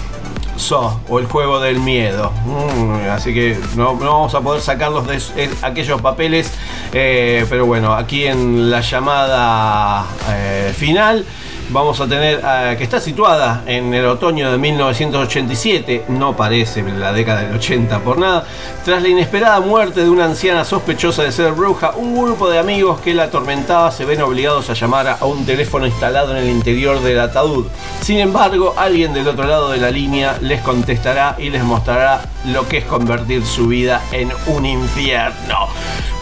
eh, So o el juego del miedo. Mm, así que no, vamos a poder sacarlos de es- aquellos papeles. eh, pero bueno, aquí en la llamada eh, final vamos a tener eh, que está situada en el otoño de 1987, no parece la década del 80 por nada, tras la inesperada muerte de una anciana sospechosa de ser bruja, un grupo de amigos que la atormentaba se ven obligados a llamar a un teléfono instalado en el interior del ataúd. Sin embargo, alguien del otro lado de la línea les contestará y les mostrará lo que es convertir su vida en un infierno.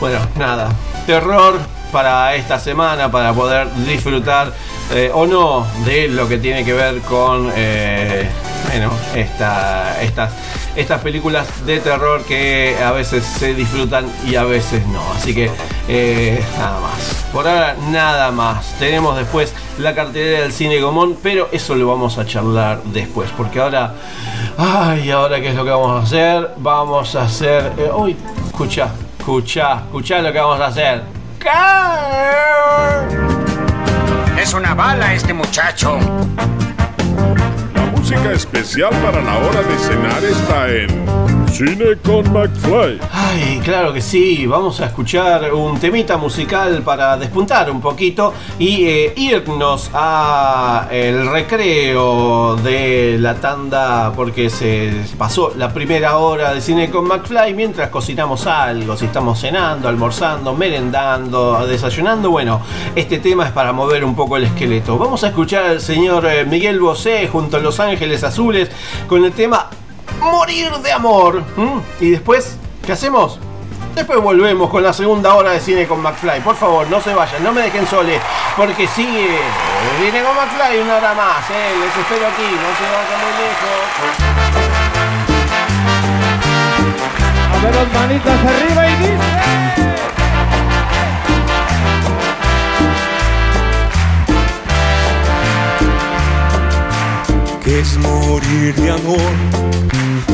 Bueno, nada, terror para esta semana para poder disfrutar eh, o no de lo que tiene que ver con eh, bueno, esta, estas, estas películas de terror que a veces se disfrutan y a veces no. Así que eh, nada más. Por ahora nada más. Tenemos después la cartelera del cine Gomón, pero eso lo vamos a charlar después. Porque ahora, ay, ahora qué es lo que vamos a hacer? Vamos a hacer... uy, escucha, escucha, escucha lo que vamos a hacer. Es una bala este muchacho. La música especial para la hora de cenar está en Cine con McFly. Ay, claro que sí, vamos a escuchar un temita musical para despuntar un poquito y eh, irnos a el recreo de la tanda porque se pasó la primera hora de cine con McFly mientras cocinamos algo, si estamos cenando, almorzando, merendando, desayunando, bueno, este tema es para mover un poco el esqueleto. Vamos a escuchar al señor eh, Miguel Bosé junto a Los Ángeles Azules con el tema Morir de Amor. ¿m? Y después, ¿qué hacemos? Después volvemos con la segunda hora de cine con McFly. Por favor, no se vayan, no me dejen sole, porque sigue Cine con McFly una hora más. ¿eh? Les espero aquí, no se vayan muy lejos. A ver las manitas arriba y dice. que es morir de amor,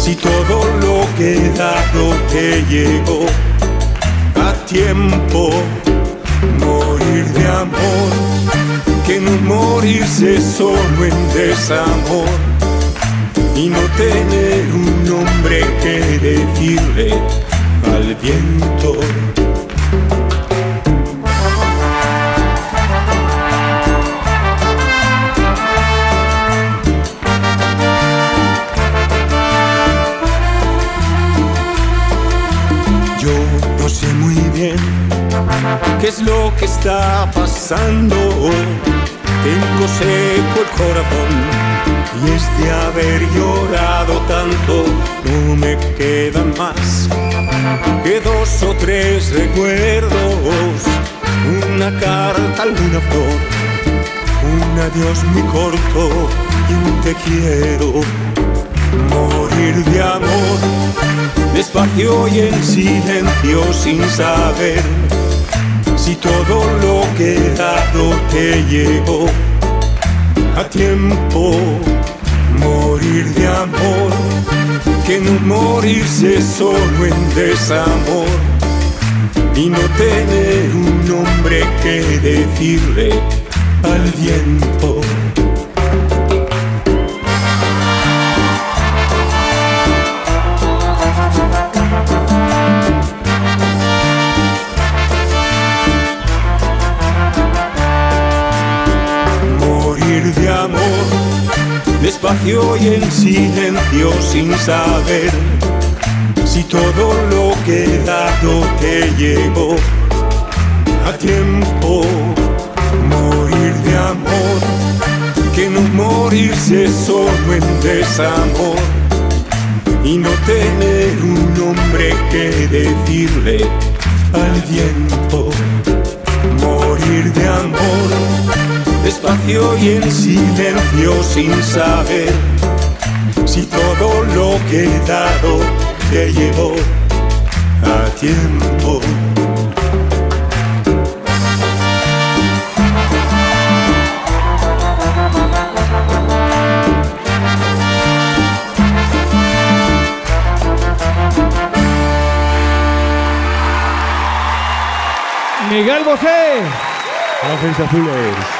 si todo lo que he dado te llegó a tiempo. Morir de amor, que no morirse solo en desamor y no tener un nombre que decirle al viento. Qué es lo que está pasando. Tengo seco el corazón y es de haber llorado tanto. No me quedan más que dos o tres recuerdos. Una carta, alguna flor, un adiós muy corto y un te quiero. Morir de amor despacio y en silencio sin saber si todo lo que dado te llegó a tiempo. Morir de amor, que no morirse solo en desamor y no tener un nombre que decirle al viento. Y en silencio sin saber si todo lo que dado te llegó a tiempo. Morir de amor, que no morirse solo en desamor y no tener un nombre que decirle al viento. Morir de amor despacio y en silencio sin saber Si todo lo que he dado te llevó a tiempo. Miguel Bosé. Ofensa Azules.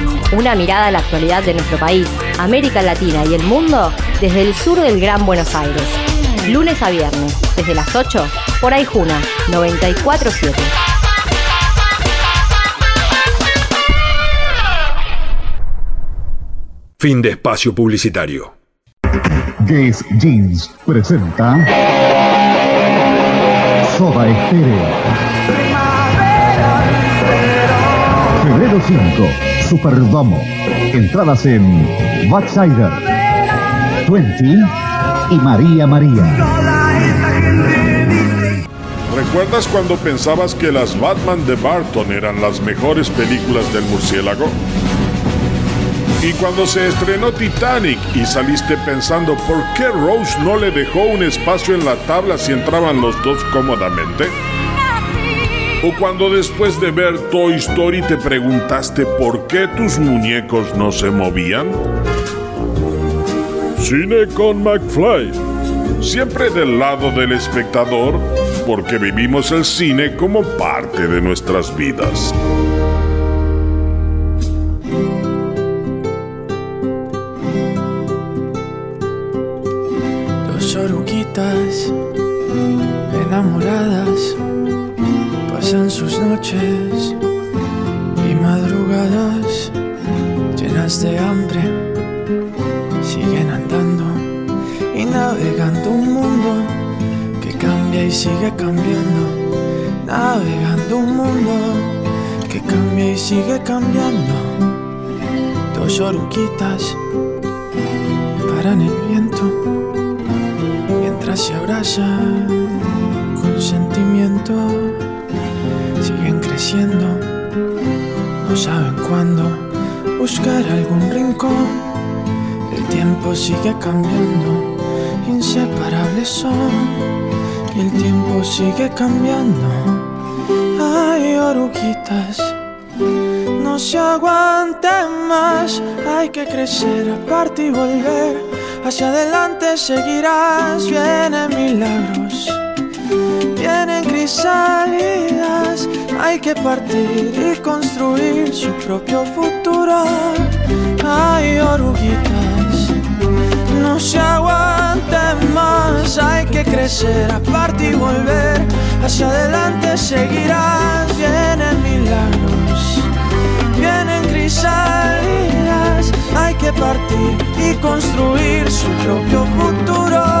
Una mirada a la actualidad de nuestro país, América Latina y el mundo desde el sur del Gran Buenos Aires. Lunes a viernes, desde las 8, por Aijuna 947. Fin de espacio publicitario. Guess Jeans presenta Soda Estéreo. Febrero 5, Superdomo. Entradas en Backsider, 20 y María María. ¿Recuerdas cuando pensabas que las Batman de Barton eran las mejores películas del murciélago? Y cuando se estrenó Titanic y saliste pensando por qué Rose no le dejó un espacio en la tabla si entraban los dos cómodamente? ¿O cuando después de ver Toy Story te preguntaste por qué tus muñecos no se movían? Cine con McFly. Siempre del lado del espectador, porque vivimos el cine como parte de nuestras vidas. Dos oruguitas enamoradas pasan sus noches y madrugadas llenas de hambre. Siguen andando y navegando un mundo que cambia y sigue cambiando. Navegando un mundo que cambia y sigue cambiando. Dos oruguitas paran el viento mientras se abrazan con sentimiento. No saben cuándo buscar algún rincón. El tiempo sigue cambiando, inseparables son, y el tiempo sigue cambiando. Ay, oruguitas, no se aguanten más, hay que crecer, aparte y volver. Hacia adelante seguirás, vienen milagros, Hay que partir y construir su propio futuro. Hay oruguitas, no se aguanten más. Hay que crecer, aparte y volver. Hacia adelante seguirás, vienen milagros, vienen crisálidas. Hay que partir y construir su propio futuro.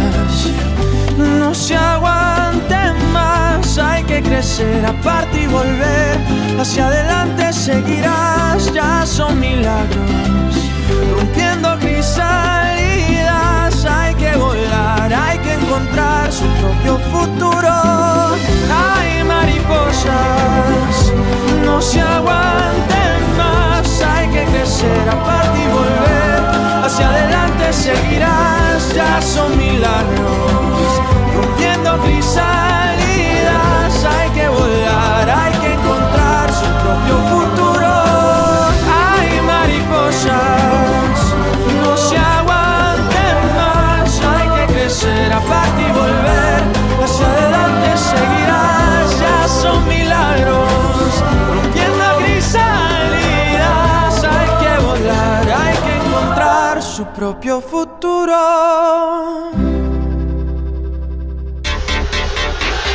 no se aguanten más, hay que crecer aparte y volver. Hacia adelante seguirás, ya son milagros, rompiendo crisalidas. Hay que volar, hay que encontrar su propio futuro. Hay mariposas, no se aguanten más, hay que crecer aparte y volver. Hacia adelante seguirás, ya son milagros, rompiendo crisalidas. Hay que volar, hay que encontrar su propio futuro. Propio futuro.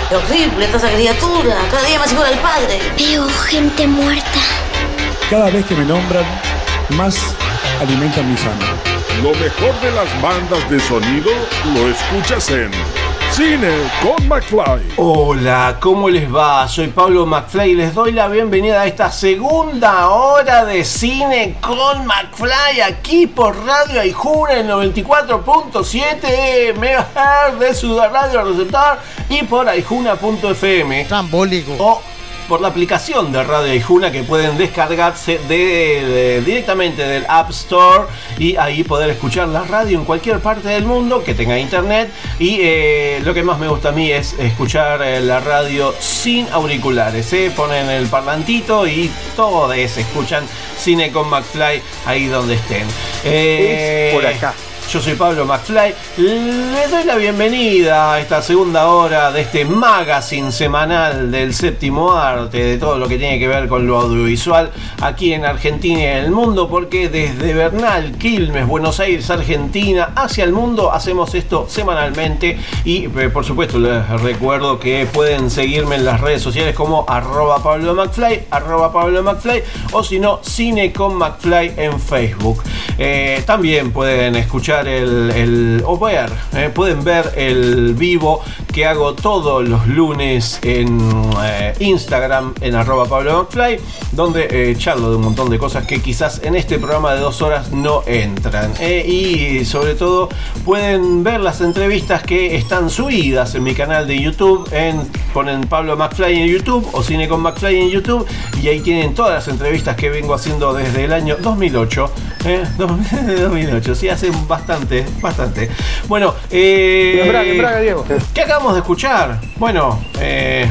¡Qué horrible esta esa criatura! Cada día más igual al padre. Veo gente muerta. Cada vez que me nombran, más alimentan mi sangre. Lo mejor de las bandas de sonido lo escuchas en Cine con McFly. Hola, ¿cómo les va? Soy Pablo McFly y les doy la bienvenida a esta segunda hora de cine con McFly aquí por Radio Aijuna en 94.7 MHz de su radio receptor y por aijuna.fm. Trambólico. O por la aplicación de Radio Aijuna que pueden descargarse de, de- directamente del App Store y ahí poder escuchar la radio en cualquier parte del mundo que tenga internet. Y eh, lo que más me gusta a mí es escuchar eh, la radio sin auriculares. ¿eh? Ponen el parlantito y todos escuchan Cine con McFly ahí donde estén. Eh, Es por acá. Yo soy Pablo McFly. Les doy la bienvenida a esta segunda hora de este magazine semanal del séptimo arte, de todo lo que tiene que ver con lo audiovisual aquí en Argentina y en el mundo, porque desde Bernal, Quilmes, Buenos Aires, Argentina, hacia el mundo hacemos esto semanalmente y eh, por supuesto les recuerdo que pueden seguirme en las redes sociales como arroba Pablo McFly, arroba Pablo McFly o si no, Cine con McFly en Facebook. Eh, también pueden escuchar el, el- o ver, eh, pueden ver el vivo que hago todos los lunes en eh, Instagram en arroba Pablo McFly, donde eh, charlo de un montón de cosas que quizás en este programa de dos horas no entran. Y sobre todo pueden ver las entrevistas que están subidas en mi canal de YouTube, en, ponen Pablo McFly en YouTube o Cine con McFly en YouTube y ahí tienen todas las entrevistas que vengo haciendo desde el año 2008. ¿Eh? 2008, sí, hace bastante, bastante. Bueno, eh, En Braga, en Braga, Diego. ¿Qué acabamos de escuchar? Bueno, eh,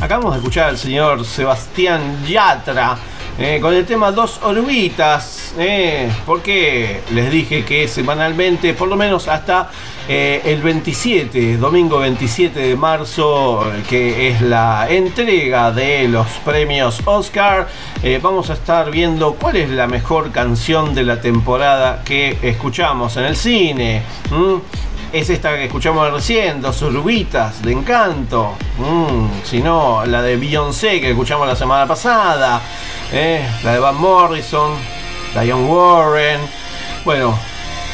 acabamos de escuchar al señor Sebastián Yatra eh, con el tema Dos Orbitas. Eh, porque les dije que semanalmente, por lo menos hasta eh, el 27, domingo 27 de marzo, eh, que es la entrega de los premios Oscar, vamos a estar viendo cuál es la mejor canción de la temporada que escuchamos en el cine. Es esta que escuchamos recién, Dos Urbitas de Encanto. Si no, la de Beyoncé que escuchamos la semana pasada. Eh, la de Van Morrison, Diane Warren. Bueno,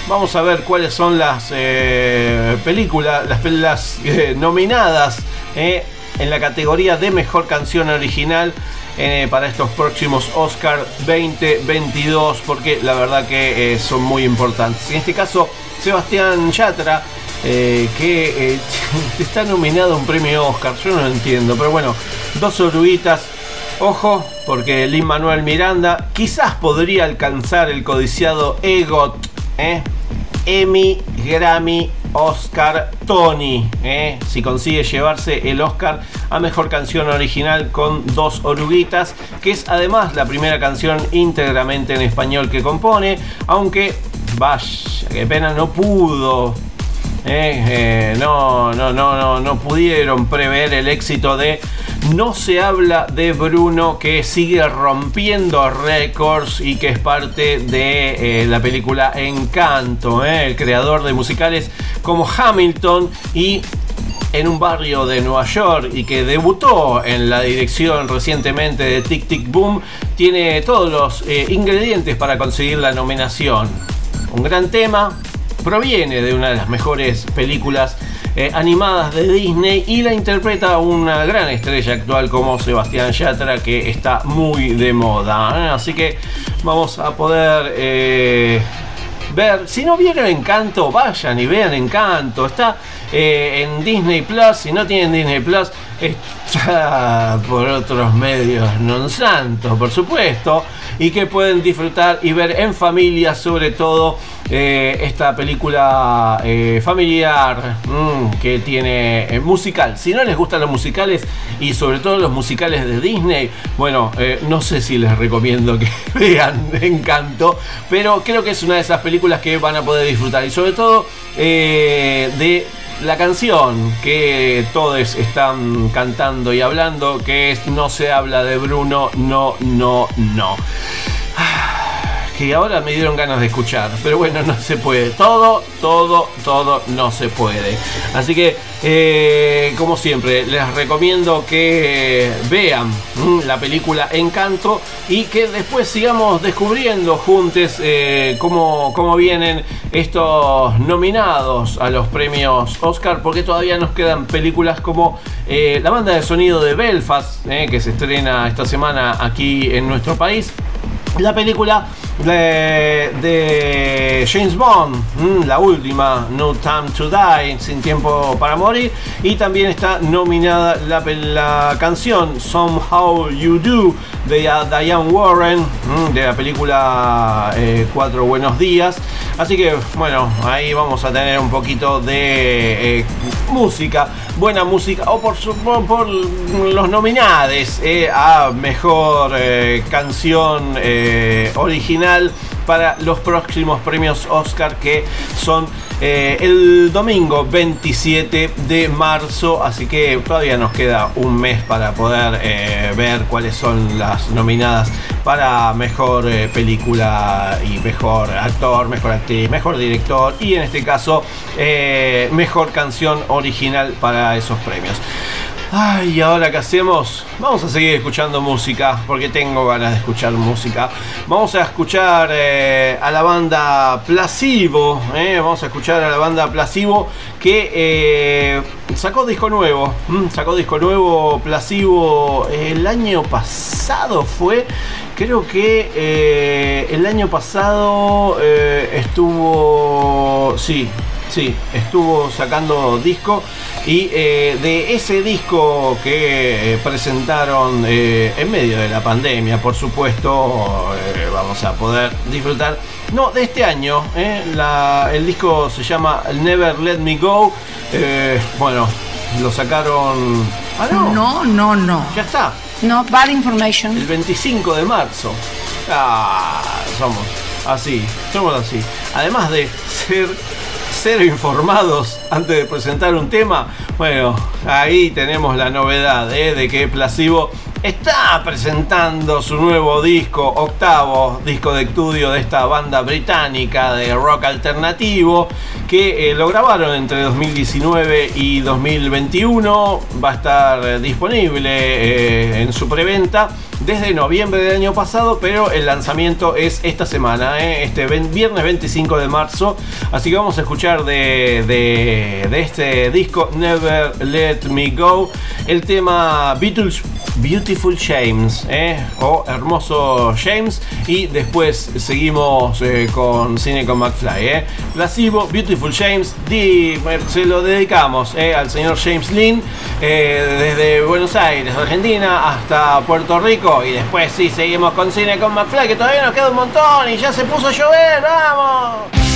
vamos a ver cuáles son las eh, películas, las, eh, nominadas en la categoría de mejor canción original para estos próximos Oscar 2022, porque la verdad que son muy importantes. En este caso, Sebastián Yatra, que está nominado a un premio Oscar, yo no lo entiendo, pero bueno, dos oruguitas. Ojo, porque Lin Manuel Miranda quizás podría alcanzar el codiciado EGOT, ¿eh? Emmy, Grammy, Oscar, Tony, ¿eh? si consigue llevarse el Oscar a Mejor Canción Original con Dos Oruguitas, que es además la primera canción íntegramente en español que compone, aunque vaya, qué pena no pudo ¿eh? Eh, no, no, no, no, no pudieron prever el éxito de No se habla de Bruno, que sigue rompiendo récords y que es parte de eh, la película Encanto, ¿eh? el creador de musicales como Hamilton y en un barrio de Nueva York y que debutó en la dirección recientemente de Tic Tic Boom, tiene todos los eh, ingredientes para conseguir la nominación. Un gran tema, proviene de una de las mejores películas eh, animadas de Disney y la interpreta una gran estrella actual como Sebastián Yatra que está muy de moda. ¿eh? Así que vamos a poder eh, ver. Si no vieron Encanto, vayan y vean Encanto. Está en Disney Plus. Si no tienen Disney Plus, está por otros medios non santos, por supuesto. Y que pueden disfrutar y ver en familia, sobre todo, eh, esta película eh, familiar mm, que tiene eh, musical. Si no les gustan los musicales y sobre todo los musicales de Disney, bueno, no sé si les recomiendo que vean Encanto, pero creo que es una de esas películas que van a poder disfrutar y sobre todo de la canción que todos están cantando y hablando, que es No se habla de Bruno, no, no, no. Que ahora me dieron ganas de escuchar, pero bueno, no se puede. Todo, todo, todo no se puede. Así que, eh, como siempre, les recomiendo que vean mm, la película Encanto y que después sigamos descubriendo juntos eh, cómo, cómo vienen estos nominados a los premios Oscar, porque todavía nos quedan películas como eh, la banda de sonido de Belfast, eh, que se estrena esta semana aquí en nuestro país. La película de, James Bond, mm, la última, No Time to Die, Sin Tiempo para Morir. Y también está nominada la, la canción Somehow You Do de Diane Warren, mm, de la película eh, Cuatro Buenos Días. Así que bueno, ahí vamos a tener un poquito de eh, música, buena música, o por, por, por los nominades eh, a mejor eh, canción eh, para los próximos premios Oscar que son eh, el domingo 27 de marzo. Así que todavía nos queda un mes para poder eh, ver cuáles son las nominadas para mejor eh, película y mejor actor, mejor actriz, mejor director y en este caso mejor canción original para esos premios. Ay, ¿y ahora qué hacemos? Vamos a seguir escuchando música, porque tengo ganas de escuchar música. Vamos a escuchar eh, a la banda Placebo, eh, vamos a escuchar a la banda Placebo que eh, sacó disco nuevo, mm, sacó disco nuevo Placebo el año pasado fue, creo que el año pasado estuvo, sí, Sí, estuvo sacando disco y eh, de ese disco que eh, presentaron eh, en medio de la pandemia, por supuesto, eh, vamos a poder disfrutar. No, de este año, la- el disco se llama Never Let Me Go. Bueno, lo sacaron. Ah, no. No, no, no. Ya está. No, bad information. El 25 de marzo. Ah, somos así, somos así. Además de ser cero informados antes de presentar un tema, bueno, ahí tenemos la novedad ¿eh? de que Placebo está presentando su nuevo disco, octavo disco de estudio de esta banda británica de rock alternativo, que eh, lo grabaron entre 2019 y 2021. Va a estar eh, disponible eh, en su preventa desde noviembre del año pasado, pero el lanzamiento es esta semana, este viernes 25 de marzo. Así que vamos a escuchar de, de- este disco Never Let Me Go el tema Beatles Beautiful James o Hermoso James y después seguimos con Cine con McFly. Placebo, Beautiful James, di- eh, se lo dedicamos eh, al señor James Lynn eh, desde Buenos Aires, Argentina hasta Puerto Rico y después sí seguimos con Cine con McFly que todavía nos queda un montón y ya se puso a llover, vamos.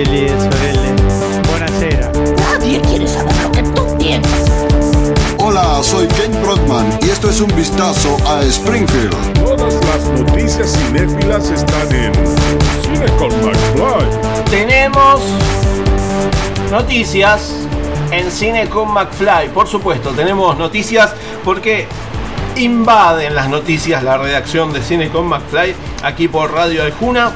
E sorelle, buonasera. Nadie quiere saber lo que tú piensas. Hola, soy Ken Brockman y esto es un vistazo a Springfield. Todas las noticias cinéfilas están en Cine con McFly. Tenemos noticias en Cine con McFly. Por supuesto, tenemos noticias porque invaden las noticias la redacción de Cine con McFly aquí por Radio Aljuna.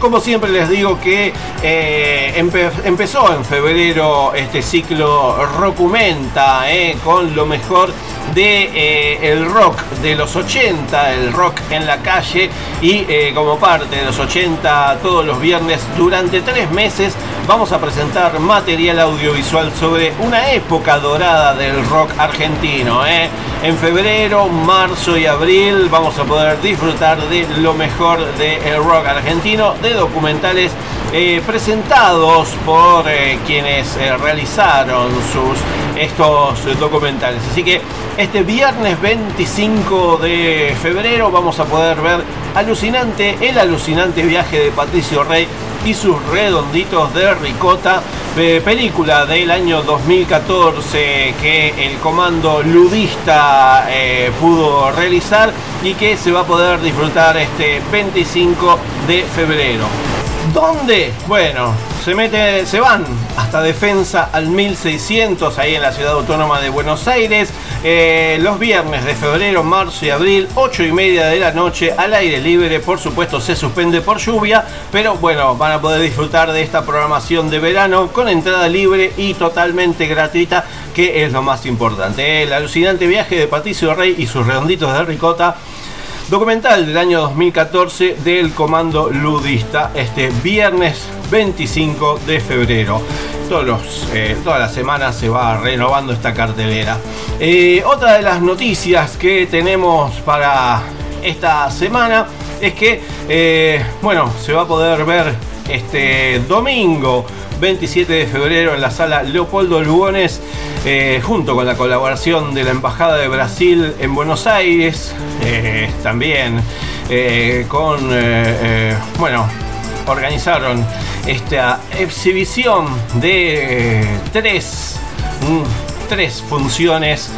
Como siempre les digo que eh, empe- empezó en febrero este ciclo Rockumenta eh, con lo mejor de eh, el rock de los 80, el rock en la calle y eh, como parte de los 80 todos los viernes durante tres meses vamos a presentar material audiovisual sobre una época dorada del rock argentino. eh. En febrero, marzo y abril vamos a poder disfrutar de lo mejor del rock argentino, de documentales eh, presentados por eh, quienes eh, realizaron sus estos documentales. Así que este viernes 25 de febrero vamos a poder ver alucinante, el alucinante viaje de Patricio Rey y sus redonditos de ricota, eh, película del año 2014 que el comando ludista eh, pudo realizar y que se va a poder disfrutar este 25 de febrero. ¿Dónde? Bueno, se mete, se van hasta Defensa al 1600 ahí en la ciudad autónoma de Buenos Aires. eh, los viernes de febrero, marzo y abril, 8 y media de la noche al aire libre. Por supuesto, se suspende por lluvia, pero bueno, van a poder disfrutar de esta programación de verano con entrada libre y totalmente gratuita, que es lo más importante. El alucinante viaje de Patricio Rey y sus redonditos de ricota. Documental del año 2014 del Comando Ludista, este viernes 25 de febrero. Todos los, eh, todas las semanas se va renovando esta cartelera. Eh, otra de las noticias que tenemos para esta semana es que, eh, bueno, se va a poder ver este domingo 27 de febrero en la sala Leopoldo Lugones, eh, junto con la colaboración de la Embajada de Brasil en Buenos Aires, eh, también eh, con, bueno, organizaron esta exhibición de tres, mm, tres funciones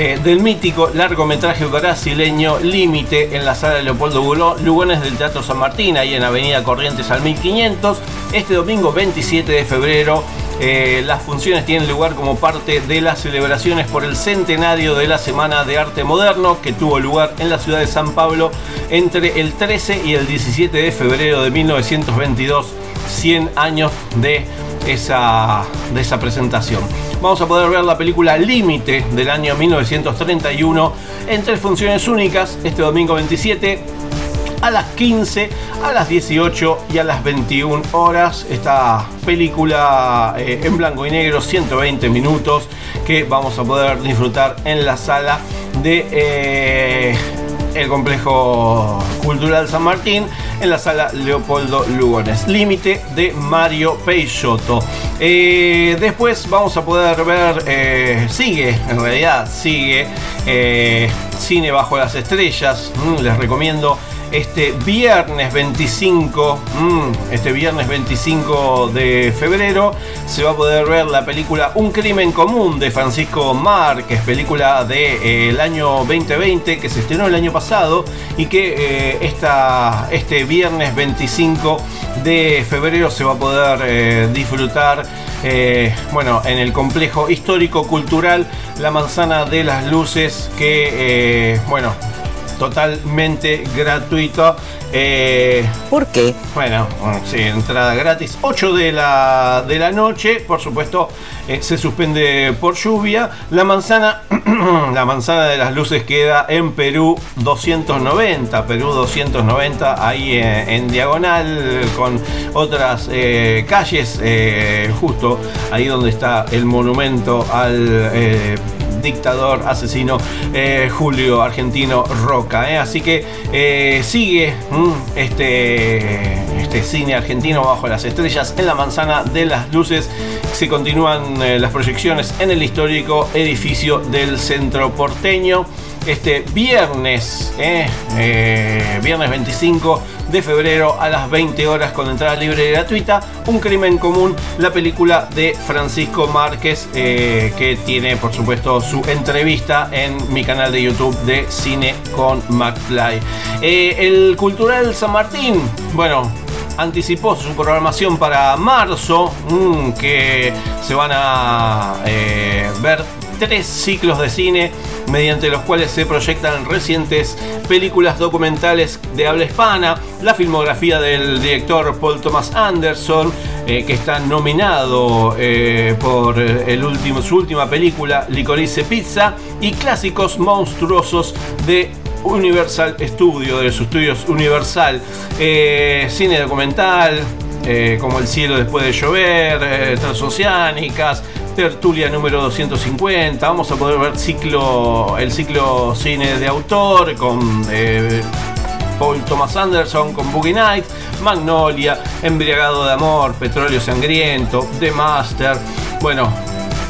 eh, del mítico largometraje brasileño Límite en la sala Leopoldo Guló- Lugones del Teatro San Martín, ahí en Avenida Corrientes al 1500. Este domingo 27 de febrero eh, las funciones tienen lugar como parte de las celebraciones por el centenario de la Semana de Arte Moderno que tuvo lugar en la ciudad de San Pablo entre el 13 y el 17 de febrero de 1922, 100 años de esa, de esa presentación. Vamos a poder ver la película Límite del año 1931 en tres funciones únicas este domingo 27 a las 15, a las 18 y a las 21 horas. Esta película eh, en blanco y negro, 120 minutos, que vamos a poder disfrutar en la sala de eh, el complejo cultural San Martín, en la sala Leopoldo Lugones. Límite de Mario Peixoto. Eh, después vamos a poder ver, eh, sigue, en realidad, sigue eh, Cine Bajo las Estrellas. Mm, les recomiendo este viernes 25, mm, este viernes 25 de febrero, se va a poder ver la película Un crimen común de Francisco Márquez, película del año 2020 que se estrenó el año pasado y que eh, esta, este viernes 25 de febrero se va a poder eh, disfrutar. eh, bueno, en el complejo histórico cultural La Manzana de las Luces, que eh, bueno, totalmente gratuito. Eh, ¿Por qué? Bueno, sí, entrada gratis. 8 de la, de la noche, por supuesto, eh, se suspende por lluvia. La manzana, la manzana de las luces queda en Perú 290. Perú 290, ahí eh, en diagonal, con otras eh, calles, justo ahí donde está el monumento al dictador asesino eh, Julio Argentino Roca. ¿eh? Así que eh, sigue mm, este, este cine argentino bajo las estrellas en la manzana de las luces. Se continúan las proyecciones en el histórico edificio del centro porteño. Este viernes, eh, eh, viernes 25 de febrero a las 20 horas con entrada libre y gratuita, Un crimen común, la película de Francisco Márquez, eh, que tiene por supuesto su entrevista en mi canal de YouTube de Cine con McFly. Eh, el Cultural San Martín, bueno, anticipó su programación para marzo, mm, que se van a ver tres ciclos de cine mediante los cuales se proyectan recientes películas documentales de habla hispana, la filmografía del director Paul Thomas Anderson, eh, que está nominado eh, por último, su última película, Licorice Pizza, y clásicos monstruosos de Universal Studio, de los estudios Universal, eh, cine documental, eh, como El cielo después de llover, eh, Transoceánicas, Tertulia número 250. Vamos a poder ver ciclo, el ciclo cine de autor con eh, Paul Thomas Anderson, con Boogie Nights, Magnolia, Embriagado de Amor, Petróleo Sangriento, The Master. Bueno,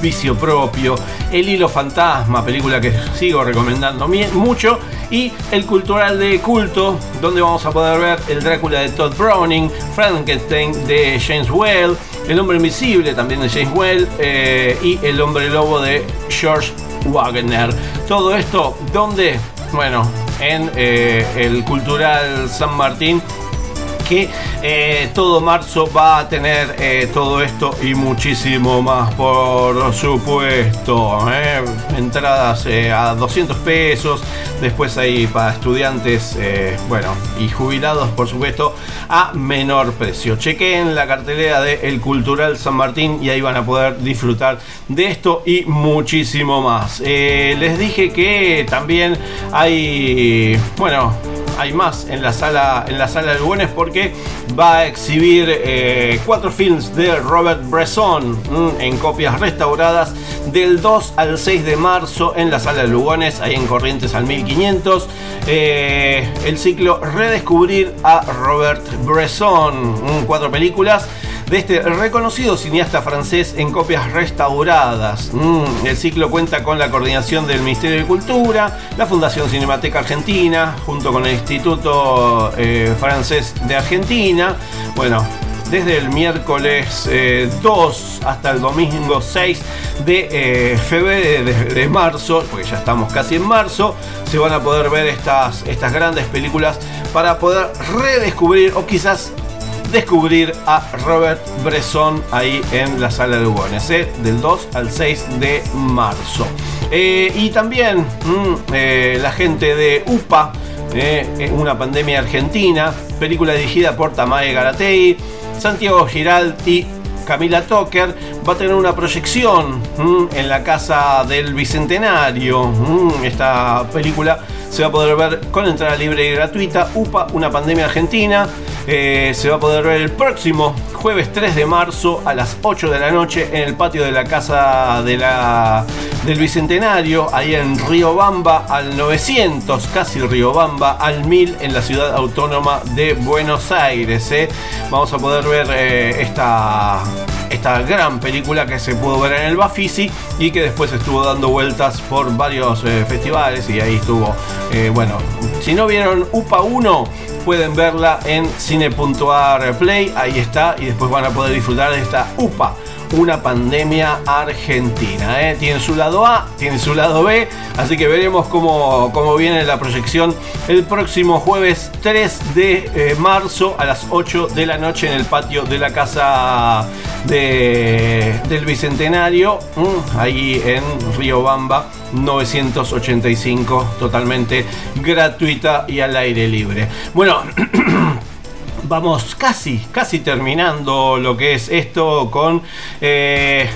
Vicio Propio, El Hilo Fantasma, película que sigo recomendando mucho, y el Cultural de Culto, donde vamos a poder ver el Drácula de Todd Browning, Frankenstein de James Well, El Hombre Invisible también de James Well, eh, y El Hombre Lobo de George Wagner. Todo esto, donde, bueno, en eh, el Cultural San Martín que eh, todo marzo va a tener eh, todo esto y muchísimo más, por supuesto. eh. Entradas a 200 pesos, después hay para estudiantes, bueno, y jubilados, por supuesto, a menor precio. Chequen la cartelera de El Cultural San Martín y ahí van a poder disfrutar de esto y muchísimo más. Les dije que también hay, bueno, hay más en la sala en la sala de Lugones porque va a exhibir eh, cuatro films de Robert Bresson mm, en copias restauradas del 2 al 6 de marzo en la sala de Lugones ahí en Corrientes al 1500 Eh, el ciclo Redescubrir a Robert Bresson mm, cuatro películas de este reconocido cineasta francés en copias restauradas. Mm, el ciclo cuenta con la coordinación del Ministerio de Cultura, la Fundación Cinemateca Argentina, junto con el Instituto eh, Francés de Argentina. Bueno, desde el miércoles eh, 2 hasta el domingo 6 de eh, febrero, de, de marzo, porque ya estamos casi en marzo, se van a poder ver estas, estas grandes películas para poder redescubrir o quizás descubrir a Robert Bresson ahí en la sala de Lugones, ¿eh? del 2 al 6 de marzo. Eh, y también mm, eh, la gente de UPA, eh, una pandemia argentina, película dirigida por Tamae Garatei, Santiago Giral y Camila Toker va a tener una proyección mm, en la casa del Bicentenario. Mm, esta película se va a poder ver con entrada libre y gratuita. UPA, una pandemia argentina. Eh, se va a poder ver el próximo jueves 3 de marzo a las 8 de la noche en el patio de la casa de la, del Bicentenario, ahí en Riobamba al 900, casi Riobamba al 1000 en la ciudad autónoma de Buenos Aires. ¿eh? Vamos a poder ver eh, esta, esta gran película que se pudo ver en el Bafisi y que después estuvo dando vueltas por varios festivales y ahí estuvo, bueno, si no vieron UPA 1, pueden verla en cine.ar play, ahí está, y después van a poder disfrutar de esta UPA, una pandemia argentina. ¿eh? Tiene su lado A, tiene su lado B, así que veremos cómo, cómo viene la proyección el próximo jueves 3 de eh, marzo a las 8 de la noche en el patio de la casa de, del Bicentenario, mm, ahí en Riobamba 985, totalmente gratuita y al aire libre. Bueno, vamos casi, casi terminando lo que es esto con eh,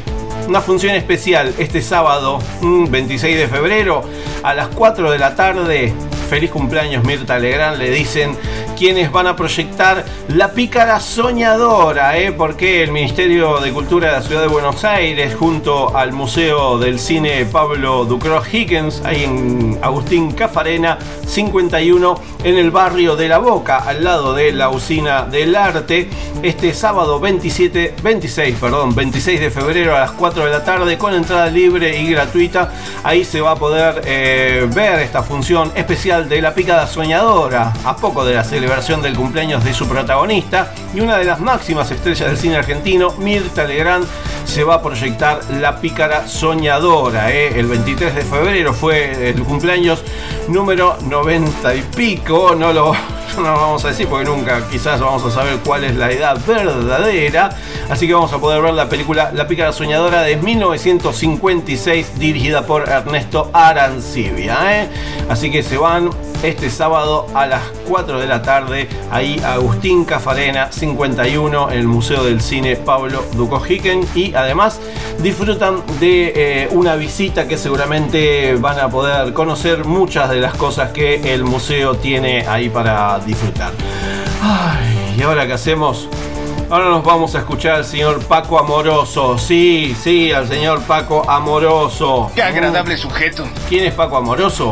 una función especial este sábado, mm, 26 de febrero, a las 4 de la tarde. Feliz cumpleaños Mirta Legrand, le dicen quienes van a proyectar La Pícara Soñadora, ¿eh? porque el Ministerio de Cultura de la Ciudad de Buenos Aires, junto al Museo del Cine Pablo Ducros Higgins, ahí en Agustín Cafarena 51, en el barrio de La Boca, al lado de la usina del arte, este sábado 27, 26, perdón, 26 de febrero a las 4 de la tarde, con entrada libre y gratuita. Ahí se va a poder eh, ver esta función especial de La Pícara Soñadora, a poco de la celebración del cumpleaños de su protagonista y una de las máximas estrellas del cine argentino, Mirta Legrand, se va a proyectar La Pícara Soñadora. ¿eh? El 23 de febrero fue el cumpleaños número 90 y pico, no lo, no vamos a decir porque nunca quizás vamos a saber cuál es la edad verdadera, así que vamos a poder ver la película La Pícara Soñadora de 1956 dirigida por Ernesto Arancibia. ¿eh? Así que se van este sábado a las 4 de la tarde, ahí Agustín Cafarena 51 en el Museo del Cine Pablo Ducojiquen y además disfrutan de eh, una visita que seguramente van a poder conocer muchas de las cosas que el museo tiene ahí para disfrutar. Ay, ¿y ahora qué hacemos? Ahora nos vamos a escuchar al señor Paco Amoroso. Sí, sí, al señor Paco Amoroso. Qué agradable sujeto. ¿Quién es Paco Amoroso?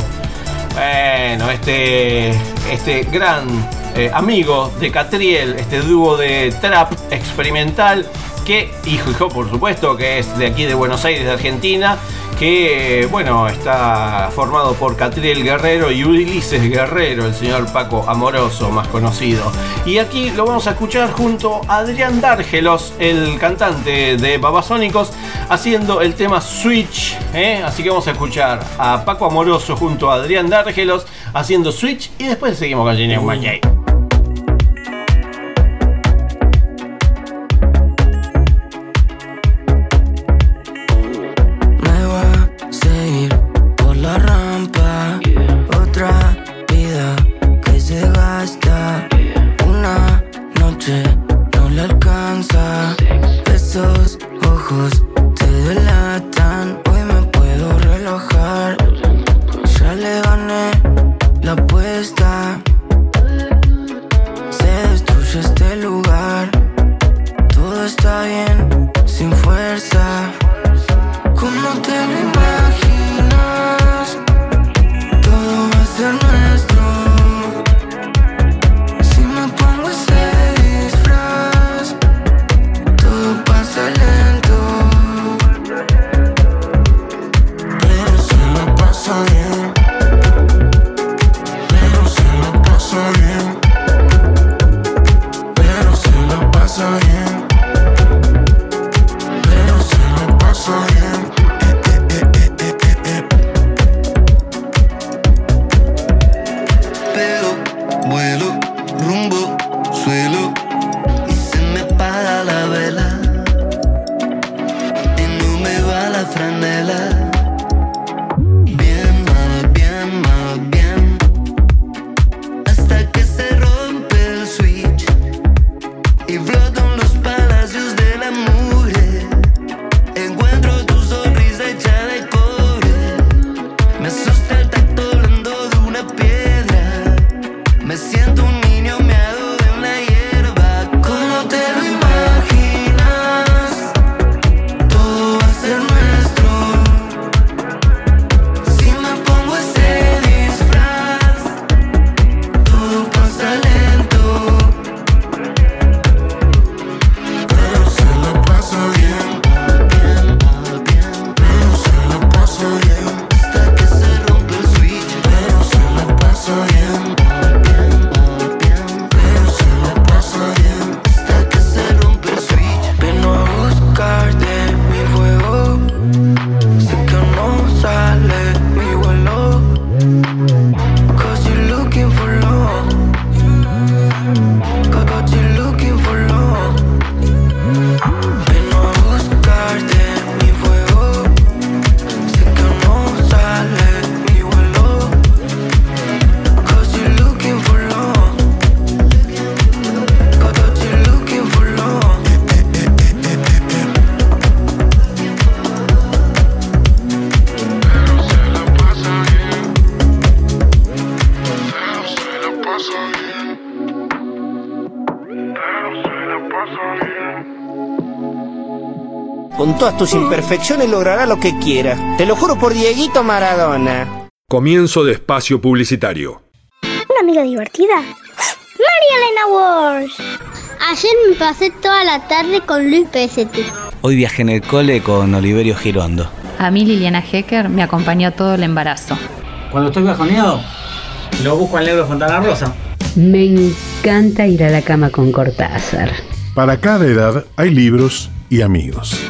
Bueno, este, este gran eh, amigo de Catriel, este dúo de trap experimental, que, hijo, hijo, por supuesto, que es de aquí de Buenos Aires, de Argentina, que, bueno, está formado por Catriel Guerrero y Ulises Guerrero, el señor Paco Amoroso, más conocido. Y aquí lo vamos a escuchar junto a Adrián Dárgelos, el cantante de Babasónicos, haciendo el tema Switch. ¿eh? Así que vamos a escuchar a Paco Amoroso junto a Adrián Dárgelos haciendo Switch y después seguimos con Genial Mayay. Todas tus imperfecciones logrará lo que quiera. Te lo juro por Dieguito Maradona. Comienzo de espacio publicitario. Una amiga divertida. María Elena Walsh. Ayer me pasé toda la tarde con Luis PST. Hoy viajé en el cole con Oliverio Girondo. A mí Liliana Hecker me acompañó todo el embarazo. Cuando estoy bajoneado, lo busco en Leo Fontana Rosa. Me encanta ir a la cama con Cortázar. Para cada edad hay libros y amigos.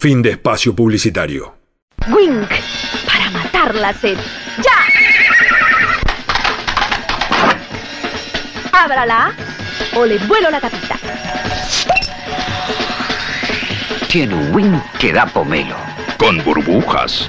Fin de espacio publicitario. Wink, para matar la sed. ¡Ya! Ábrala o le vuelo la tapita. Tiene un win que da pomelo. Con burbujas.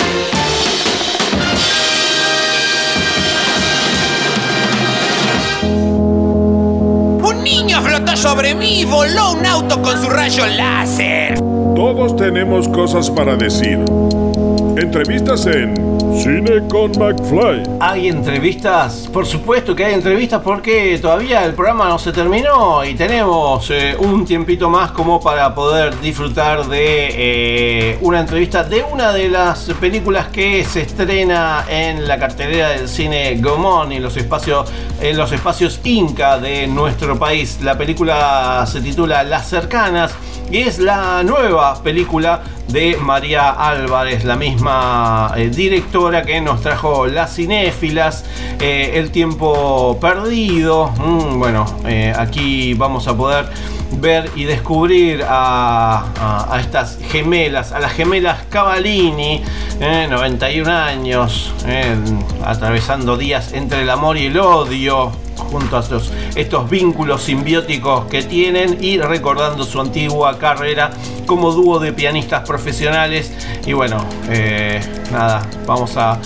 Sobre mí voló un auto con su rayo láser! Todos tenemos cosas para decir. Entrevistas en Cine con McFly. ¿Hay entrevistas? Por supuesto que hay entrevistas porque todavía el programa no se terminó y tenemos eh, un tiempito más como para poder disfrutar de eh, una entrevista de una de las películas que se estrena en la cartelera del cine Gomón y los espacios, en los espacios Inca de nuestro país. La película se titula Las Cercanas y es la nueva película de María Álvarez, la misma eh, directora que nos trajo Las Cinéfilas, eh, El Tiempo Perdido. Mm, bueno, eh, aquí vamos a poder ver y descubrir a, a- estas gemelas, a las gemelas Cavallini, eh, 91 años, atravesando días entre el amor y el odio junto a estos, vínculos simbióticos que tienen y recordando su antigua carrera como dúo de pianistas profesionales. Y bueno, eh, nada, vamos a,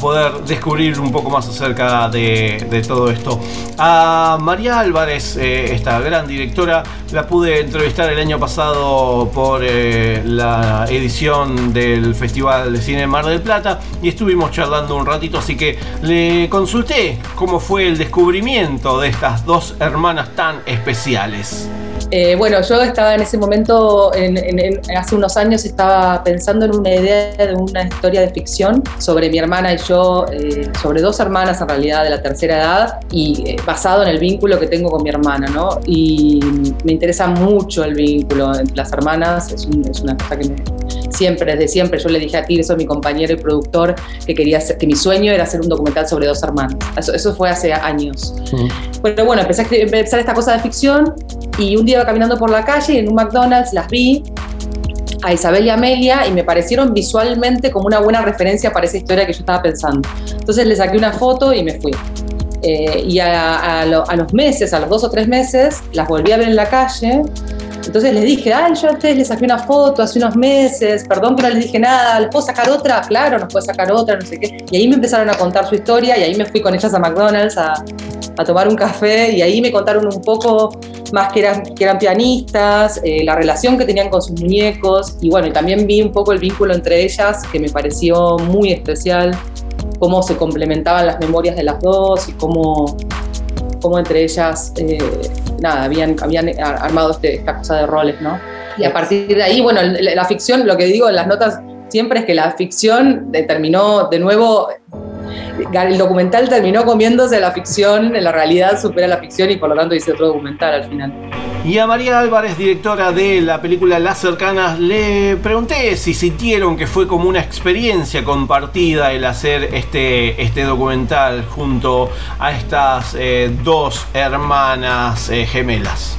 poder descubrir un poco más acerca de, todo esto. A María Álvarez, eh, esta gran directora, la pude entrevistar el año pasado por eh, la edición del Festival de Cine Mar del Plata y estuvimos charlando un ratito, así que le consulté cómo fue el descubrimiento de estas dos hermanas tan especiales. Eh, bueno, yo estaba en ese momento, en- en- hace unos años, estaba pensando en una idea de una historia de ficción sobre mi hermana y yo, eh, sobre dos hermanas en realidad de la tercera edad, y eh, basado en el vínculo que tengo con mi hermana, ¿no? Y me interesa mucho el vínculo entre las hermanas, es, un- es una cosa que me, siempre, desde siempre, yo le dije a Tirso, mi compañero y productor, que quería hacer, que mi sueño era hacer un documental sobre dos hermanas. Eso, eso fue hace años. Pero bueno, empecé a empezar esta cosa de ficción y un día iba caminando por la calle y en un McDonald's las vi a Isabel y Amelia y me parecieron visualmente como una buena referencia para esa historia que yo estaba pensando. Entonces le saqué una foto y me fui. Eh, y a, a lo- a los meses, a los dos o tres meses, las volví a ver en la calle. Entonces les dije, ay, yo a ustedes les saqué una foto hace unos meses, perdón que no les dije nada, ¿les puedo sacar otra? Claro, nos puede sacar otra, no sé qué. Y ahí me empezaron a contar su historia y ahí me fui con ellas a McDonald's a, a tomar un café y ahí me contaron un poco más que eran, que eran pianistas, eh, la relación que tenían con sus muñecos y bueno, y también vi un poco el vínculo entre ellas que me pareció muy especial, cómo se complementaban las memorias de las dos y cómo, cómo entre ellas, eh, nada, habían, habían ar- armado este- esta cosa de roles, ¿no? Y a partir de ahí, bueno, la, la ficción, lo que digo en las notas siempre es que la ficción terminó de nuevo el documental terminó comiéndose la ficción, la realidad supera la ficción y por lo tanto hice otro documental al final. Y a María Álvarez, directora de la película Las Cercanas, le pregunté si sintieron que fue como una experiencia compartida el hacer este, este documental junto a estas eh, dos hermanas eh, gemelas.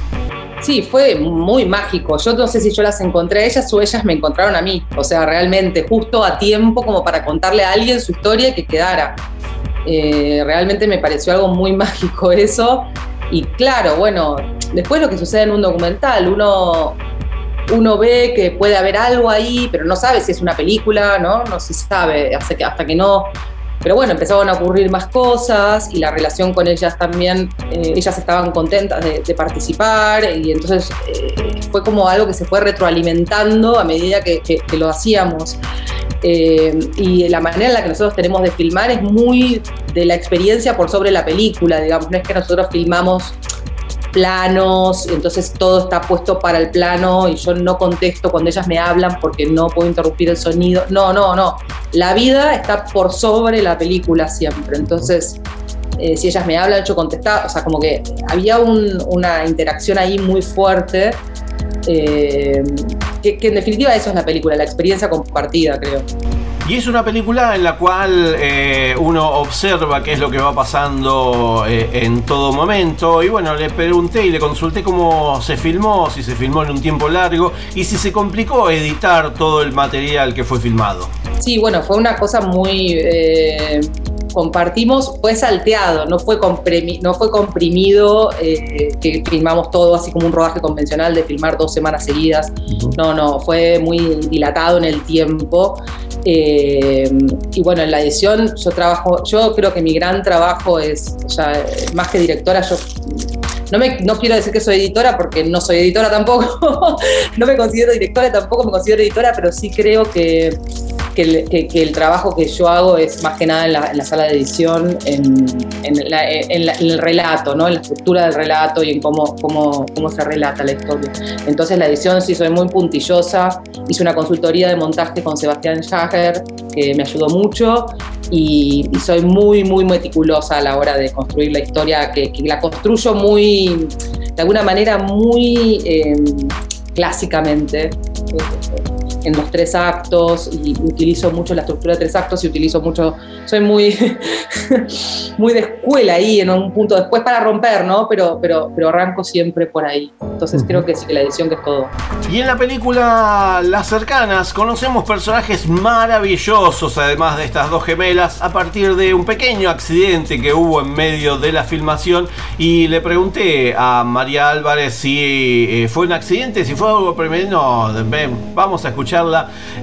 Sí, fue muy mágico. Yo no sé si yo las encontré a ellas o ellas me encontraron a mí. O sea, realmente justo a tiempo como para contarle a alguien su historia y que quedara. Eh, realmente me pareció algo muy mágico eso. Y claro, bueno, después lo que sucede en un documental, uno, uno ve que puede haber algo ahí, pero no sabe si es una película, ¿no? No se sabe hasta que, hasta que no pero bueno, empezaban a ocurrir más cosas y la relación con ellas también, eh, ellas estaban contentas de, participar y entonces eh, fue como algo que se fue retroalimentando a medida que lo hacíamos. Eh, y la manera en la que nosotros tenemos de filmar es muy de la experiencia por sobre la película, digamos, no es que nosotros filmamos planos, entonces todo está puesto para el plano y yo no contesto cuando ellas me hablan porque no puedo interrumpir el sonido. No, no, no. La vida está por sobre la película siempre. Entonces, eh, si ellas me hablan, yo contestaba. O sea, como que había un- una interacción ahí muy fuerte. eh, que en definitiva eso es la película, la experiencia compartida, creo. Y es una película en la cual eh, uno observa qué es lo que va pasando eh, en todo momento. Y bueno, le pregunté y le consulté cómo se filmó, si se filmó en un tiempo largo y si se complicó editar todo el material que fue filmado. Sí, bueno, fue una cosa muy... eh, compartimos, fue salteado, no fue, comprimi- no fue comprimido, eh, que filmamos todo así como un rodaje convencional de filmar dos semanas seguidas. No, no, fue muy dilatado en el tiempo. Eh, y bueno, en la edición yo trabajo, yo creo que mi gran trabajo es, o sea, más que directora, yo no, me, no quiero decir que soy editora porque no soy editora tampoco, no me considero directora, tampoco me considero editora, pero sí creo que que el, que- que el trabajo que yo hago es más que nada en la, en la sala de edición, en, en la- en la- en el relato, ¿no? en la estructura del relato y en cómo, cómo, cómo se relata la historia. Entonces la edición sí soy muy puntillosa, hice una consultoría de montaje con Sebastián Jager, que me ayudó mucho, y, y soy muy, muy meticulosa a la hora de construir la historia, que, que la construyo muy, de alguna manera, muy eh, clásicamente. En los tres actos y utilizo mucho la estructura de tres actos y utilizo mucho, soy muy, muy de escuela ahí en un punto después para romper, ¿no? Pero, pero, pero arranco siempre por ahí. Entonces creo que sí que la edición que es todo. Y en la película Las Cercanas conocemos personajes maravillosos, además de estas dos gemelas, a partir de un pequeño accidente que hubo en medio de la filmación. Y le pregunté a María Álvarez si eh, fue un accidente, si fue algo. No, ven, vamos a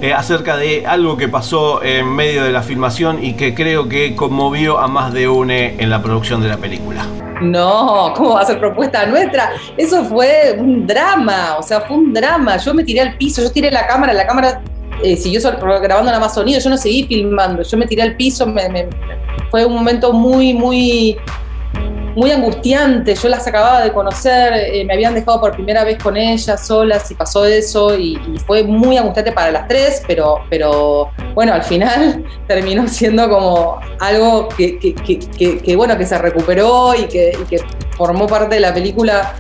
eh, acerca de algo que pasó en medio de la filmación y que creo que conmovió a más de uno en la producción de la película. No, ¿cómo va a ser propuesta nuestra? Eso fue un drama, o sea, fue un drama. Yo me tiré al piso, yo tiré la cámara, la cámara eh, siguió grabando nada más sonido, yo no seguí filmando, yo me tiré al piso, fue un momento muy, muy, muy angustiante. Yo las acababa de conocer, eh, me habían dejado por primera vez con ellas solas y pasó eso y, fue muy angustiante para las tres, pero, pero bueno, al final terminó siendo como algo que- que, bueno, que se recuperó y que, y que formó parte de la película.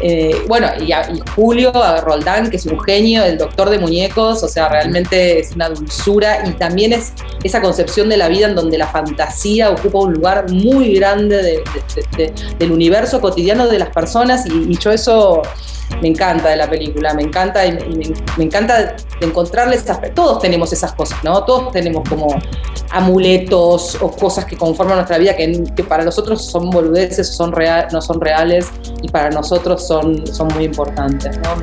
Eh, bueno, y, a- y Julio a Roldán, que es un genio, el doctor de muñecos, o sea, realmente es una dulzura y también es esa concepción de la vida en donde la fantasía ocupa un lugar muy grande de- de- de- del universo cotidiano de las personas y, y yo eso me encanta de la película, me encanta me, encanta de encontrarle esas... Todos tenemos esas cosas, ¿no? Todos tenemos como amuletos o cosas que conforman nuestra vida que, para nosotros son boludeces, son real, no son reales y para nosotros son, son muy importantes, ¿no?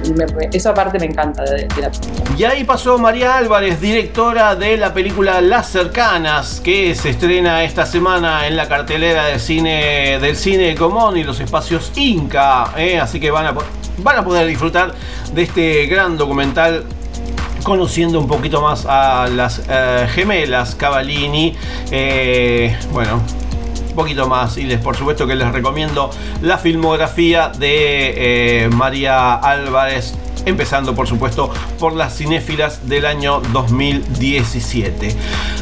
Esa parte me encanta de, de la película. Y ahí pasó María Álvarez, directora de la película Las Cercanas, que se estrena esta semana en la cartelera del cine del cine Común y los espacios Inca. ¿eh? Así que van a, van a poder disfrutar de este gran documental conociendo un poquito más a las eh, gemelas Cavallini. Eh, bueno, un poquito más y les por supuesto que les recomiendo la filmografía de eh, María Álvarez empezando por supuesto por las cinéfilas del año 2017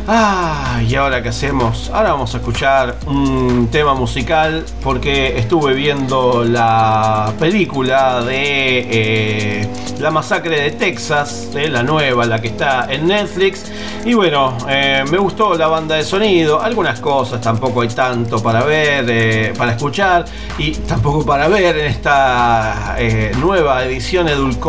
ah y ahora qué hacemos ahora vamos a escuchar un tema musical porque estuve viendo la película de eh, la masacre de Texas eh, la nueva la que está en Netflix. Y bueno eh, me gustó la banda de sonido. Algunas cosas tampoco hay tanto para ver eh, para escuchar y tampoco para ver en esta nueva edición edulcorada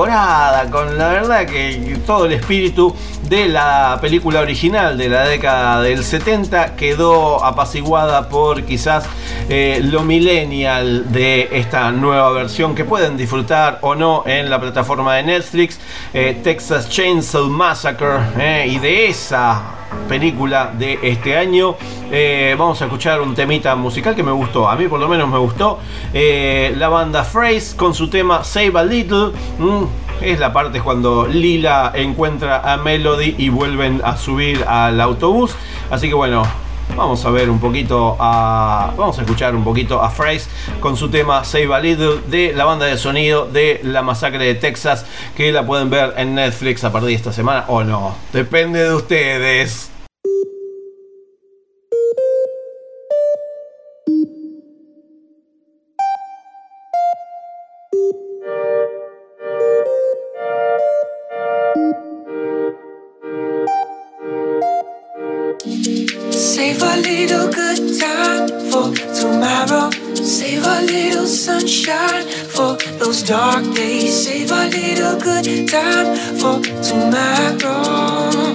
con la verdad que todo el espíritu de la película original de la década del 70 quedó apaciguada por quizás eh, lo millennial de esta nueva versión que pueden disfrutar o no en la plataforma de Netflix eh, Texas Chainsaw Massacre eh, y de esa película de este año. Eh, vamos a escuchar un temita musical que me gustó, a mí por lo menos me gustó. Eh, la banda Phrase con su tema Save a Little. Mm, es la parte cuando Lila encuentra a Melody y vuelven a subir al autobús. Así que bueno, Vamos a ver un poquito a. Vamos a escuchar un poquito a Phrase con su tema Save a Little de la banda de sonido de la masacre de Texas. Que la pueden ver en Netflix a partir de esta semana o no. Depende de ustedes. Save a little good time for tomorrow. Save a little sunshine for those dark days. Save a little good time for tomorrow.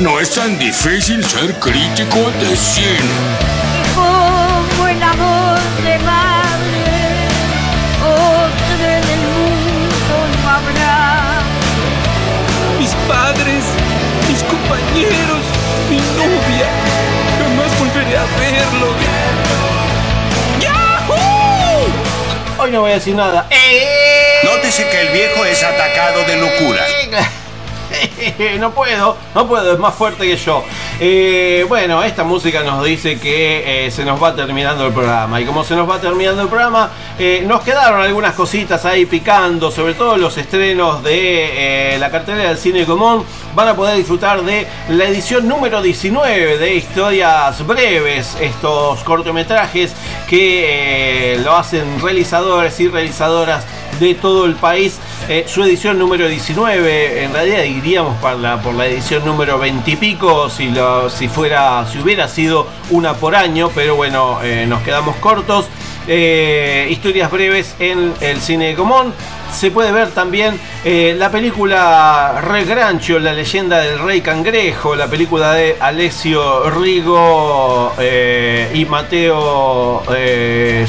No es tan difícil ser crítico de cine. Como el amor de madre, otro en el mundo no habrá. Mis padres, mis compañeros, mi novia. Jamás volveré a verlos. ¡Yahoo! Hoy no voy a decir nada. Nótese que el viejo es atacado de locura. no puedo, no puedo, es más fuerte que yo. Eh, bueno, esta música nos dice que eh, se nos va terminando el programa. Y como se nos va terminando el programa, eh, nos quedaron algunas cositas ahí picando, sobre todo los estrenos de la cartelera del cine común. Van a poder disfrutar de la edición número 19 de Historias Breves, estos cortometrajes que lo hacen realizadores y realizadoras de todo el país. Eh, su edición número 19, en realidad iríamos por la, por la edición número 20 y pico, si, lo, si, fuera, si hubiera sido una por año, pero bueno, eh, nos quedamos cortos. Eh, historias breves en el cine común. Se puede ver también la película Re Grancho, la leyenda del rey cangrejo, la película de Alessio Rigo y Mateo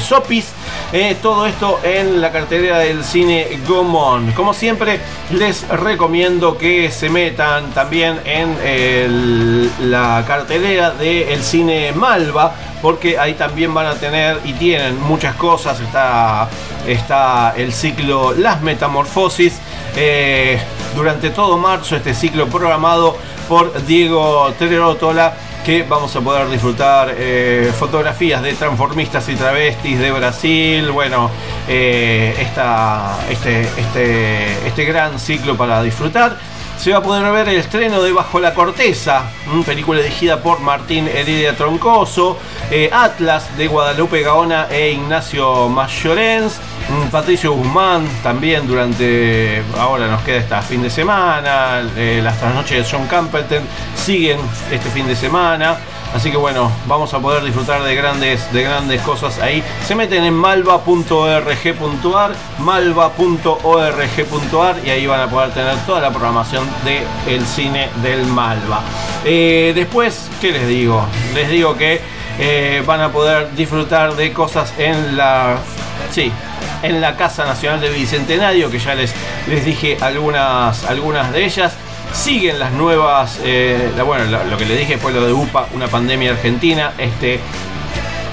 Sopis. Eh, todo esto en la cartelera del cine Gomón. Como siempre, les recomiendo que se metan también en la cartelera del cine Malva, porque ahí también van a tener y tienen muchas cosas. Está, está el ciclo Las Metamorfosis. eh, durante todo marzo, este ciclo programado por Diego Terotola que vamos a poder disfrutar eh, fotografías de transformistas y travestis de Brasil. Bueno, eh, esta- este, este, este gran ciclo para disfrutar. se va a poder ver el estreno de Bajo la Corteza, una película dirigida por Martín Heredia Troncoso, eh, Atlas de Guadalupe Gaona e Ignacio Mayorens, Patricio Guzmán también durante, ahora nos queda esta fin de semana, eh, las trasnoches de John Campbell siguen este fin de semana. Así que bueno, vamos a poder disfrutar de grandes, de grandes cosas ahí. Se meten en malva.org.ar, malva.org.ar y ahí van a poder tener toda la programación del cine del Malva. Eh, después, ¿qué les digo? Les digo que eh, van a poder disfrutar de cosas en la... Sí, en la Casa Nacional de Bicentenario, que ya les, les dije algunas, algunas de ellas. Siguen las nuevas, eh, bueno, lo, que le dije fue lo de UPA, una pandemia argentina, este,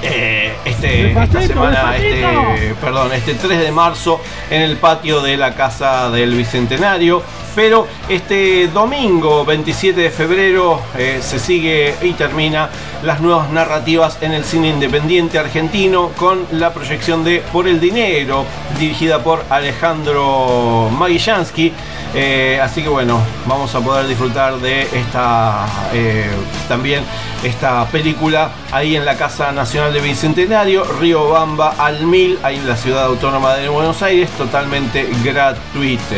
eh, este, esta semana, este, perdón, este 3 de marzo en el patio de la Casa del Bicentenario. Pero este domingo 27 de febrero eh, se sigue y termina las nuevas narrativas en el cine independiente argentino con la proyección de Por el Dinero, dirigida por Alejandro Magillansky. Eh, así que bueno, vamos a poder disfrutar de esta eh, también esta película ahí en la Casa Nacional de Bicentenario, Río Bamba al Mil, ahí en la ciudad autónoma de Buenos Aires, totalmente gratuita.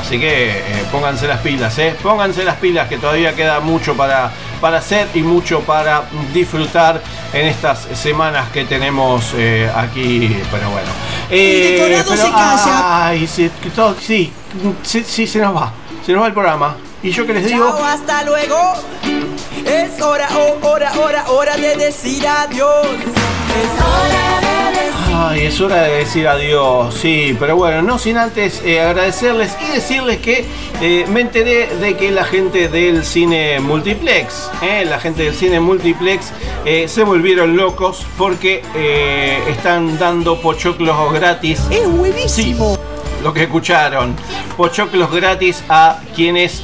Así que eh, pónganse las pilas, eh. pónganse las pilas que todavía queda mucho para, para hacer y mucho para disfrutar en estas semanas que tenemos eh, aquí. Pero bueno. Eh, pero, se Ay, sí, sí, sí, se nos va. Se nos va el programa. ¿Y yo que les digo? hasta luego. Es hora, oh, hora, hora, hora de decir adiós. Es hora de Ay, es hora de decir adiós, sí, pero bueno, no sin antes eh, agradecerles y decirles que eh, me enteré de que la gente del cine multiplex, eh, la gente del cine multiplex se volvieron locos porque están dando pochoclos gratis. Es buenísimo. Lo que escucharon, pochoclos gratis a quienes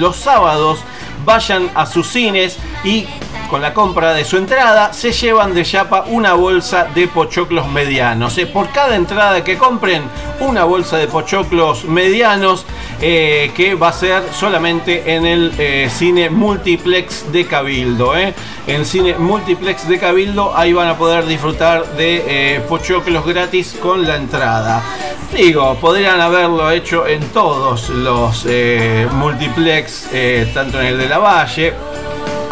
los sábados vayan a sus cines y con la compra de su entrada, se llevan de Yapa una bolsa de pochoclos medianos. Eh, por cada entrada que compren, una bolsa de pochoclos medianos eh, que va a ser solamente en el eh, cine multiplex de Cabildo. En cine multiplex de Cabildo, ahí van a poder disfrutar de pochoclos gratis con la entrada. Digo, podrían haberlo hecho en todos los multiplex, tanto en el de la Valle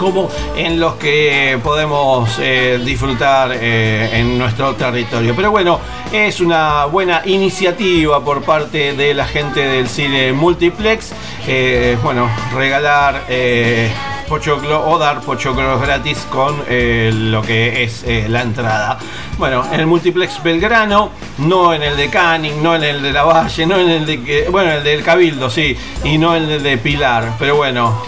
como en los que podemos eh, disfrutar eh, en nuestro territorio. Pero bueno, es una buena iniciativa por parte de la gente del cine multiplex. Eh, bueno, regalar pochoclo o dar pochoclos gratis con lo que es la entrada. Bueno, en el multiplex Belgrano, no en el de Canning, no en el de La Valle, no en el de bueno, el del Cabildo, sí, y no en el de Pilar. Pero bueno,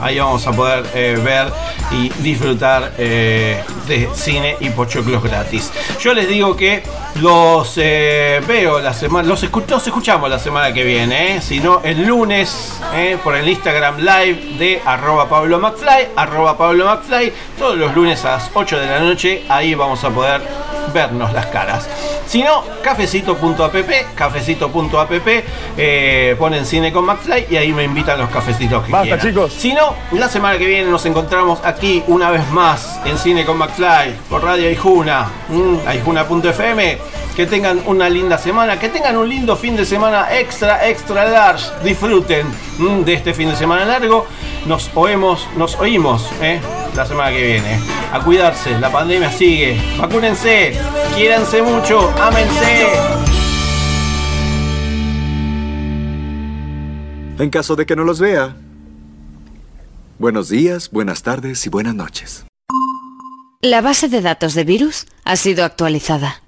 ahí vamos a poder eh, ver y disfrutar eh, de cine y pochoclos gratis. Yo les digo que los eh, veo la semana, los, escuchamos la semana que viene, si no el lunes por el Instagram live de arroba Pablo McFly, arroba Pablo McFly, todos los lunes a las 8 de la noche, ahí vamos a poder vernos las caras. Si no, cafecito.app, cafecito.app, eh, ponen cine con McFly y ahí me invitan los cafecitos que Basta, chicos. Si no, la semana que viene nos encontramos aquí una vez más en Cine con McFly por Radio Aijuna, mm, aijuna.fm. Que tengan una linda semana, que tengan un lindo fin de semana extra, extra large. Disfruten mm, de este fin de semana largo. Nos oímos, nos oímos eh, la semana que viene. A cuidarse, la pandemia sigue. Vacúnense, quiéranse mucho, ámense. En caso de que no los vea, buenos días, buenas tardes y buenas noches. La base de datos de virus ha sido actualizada.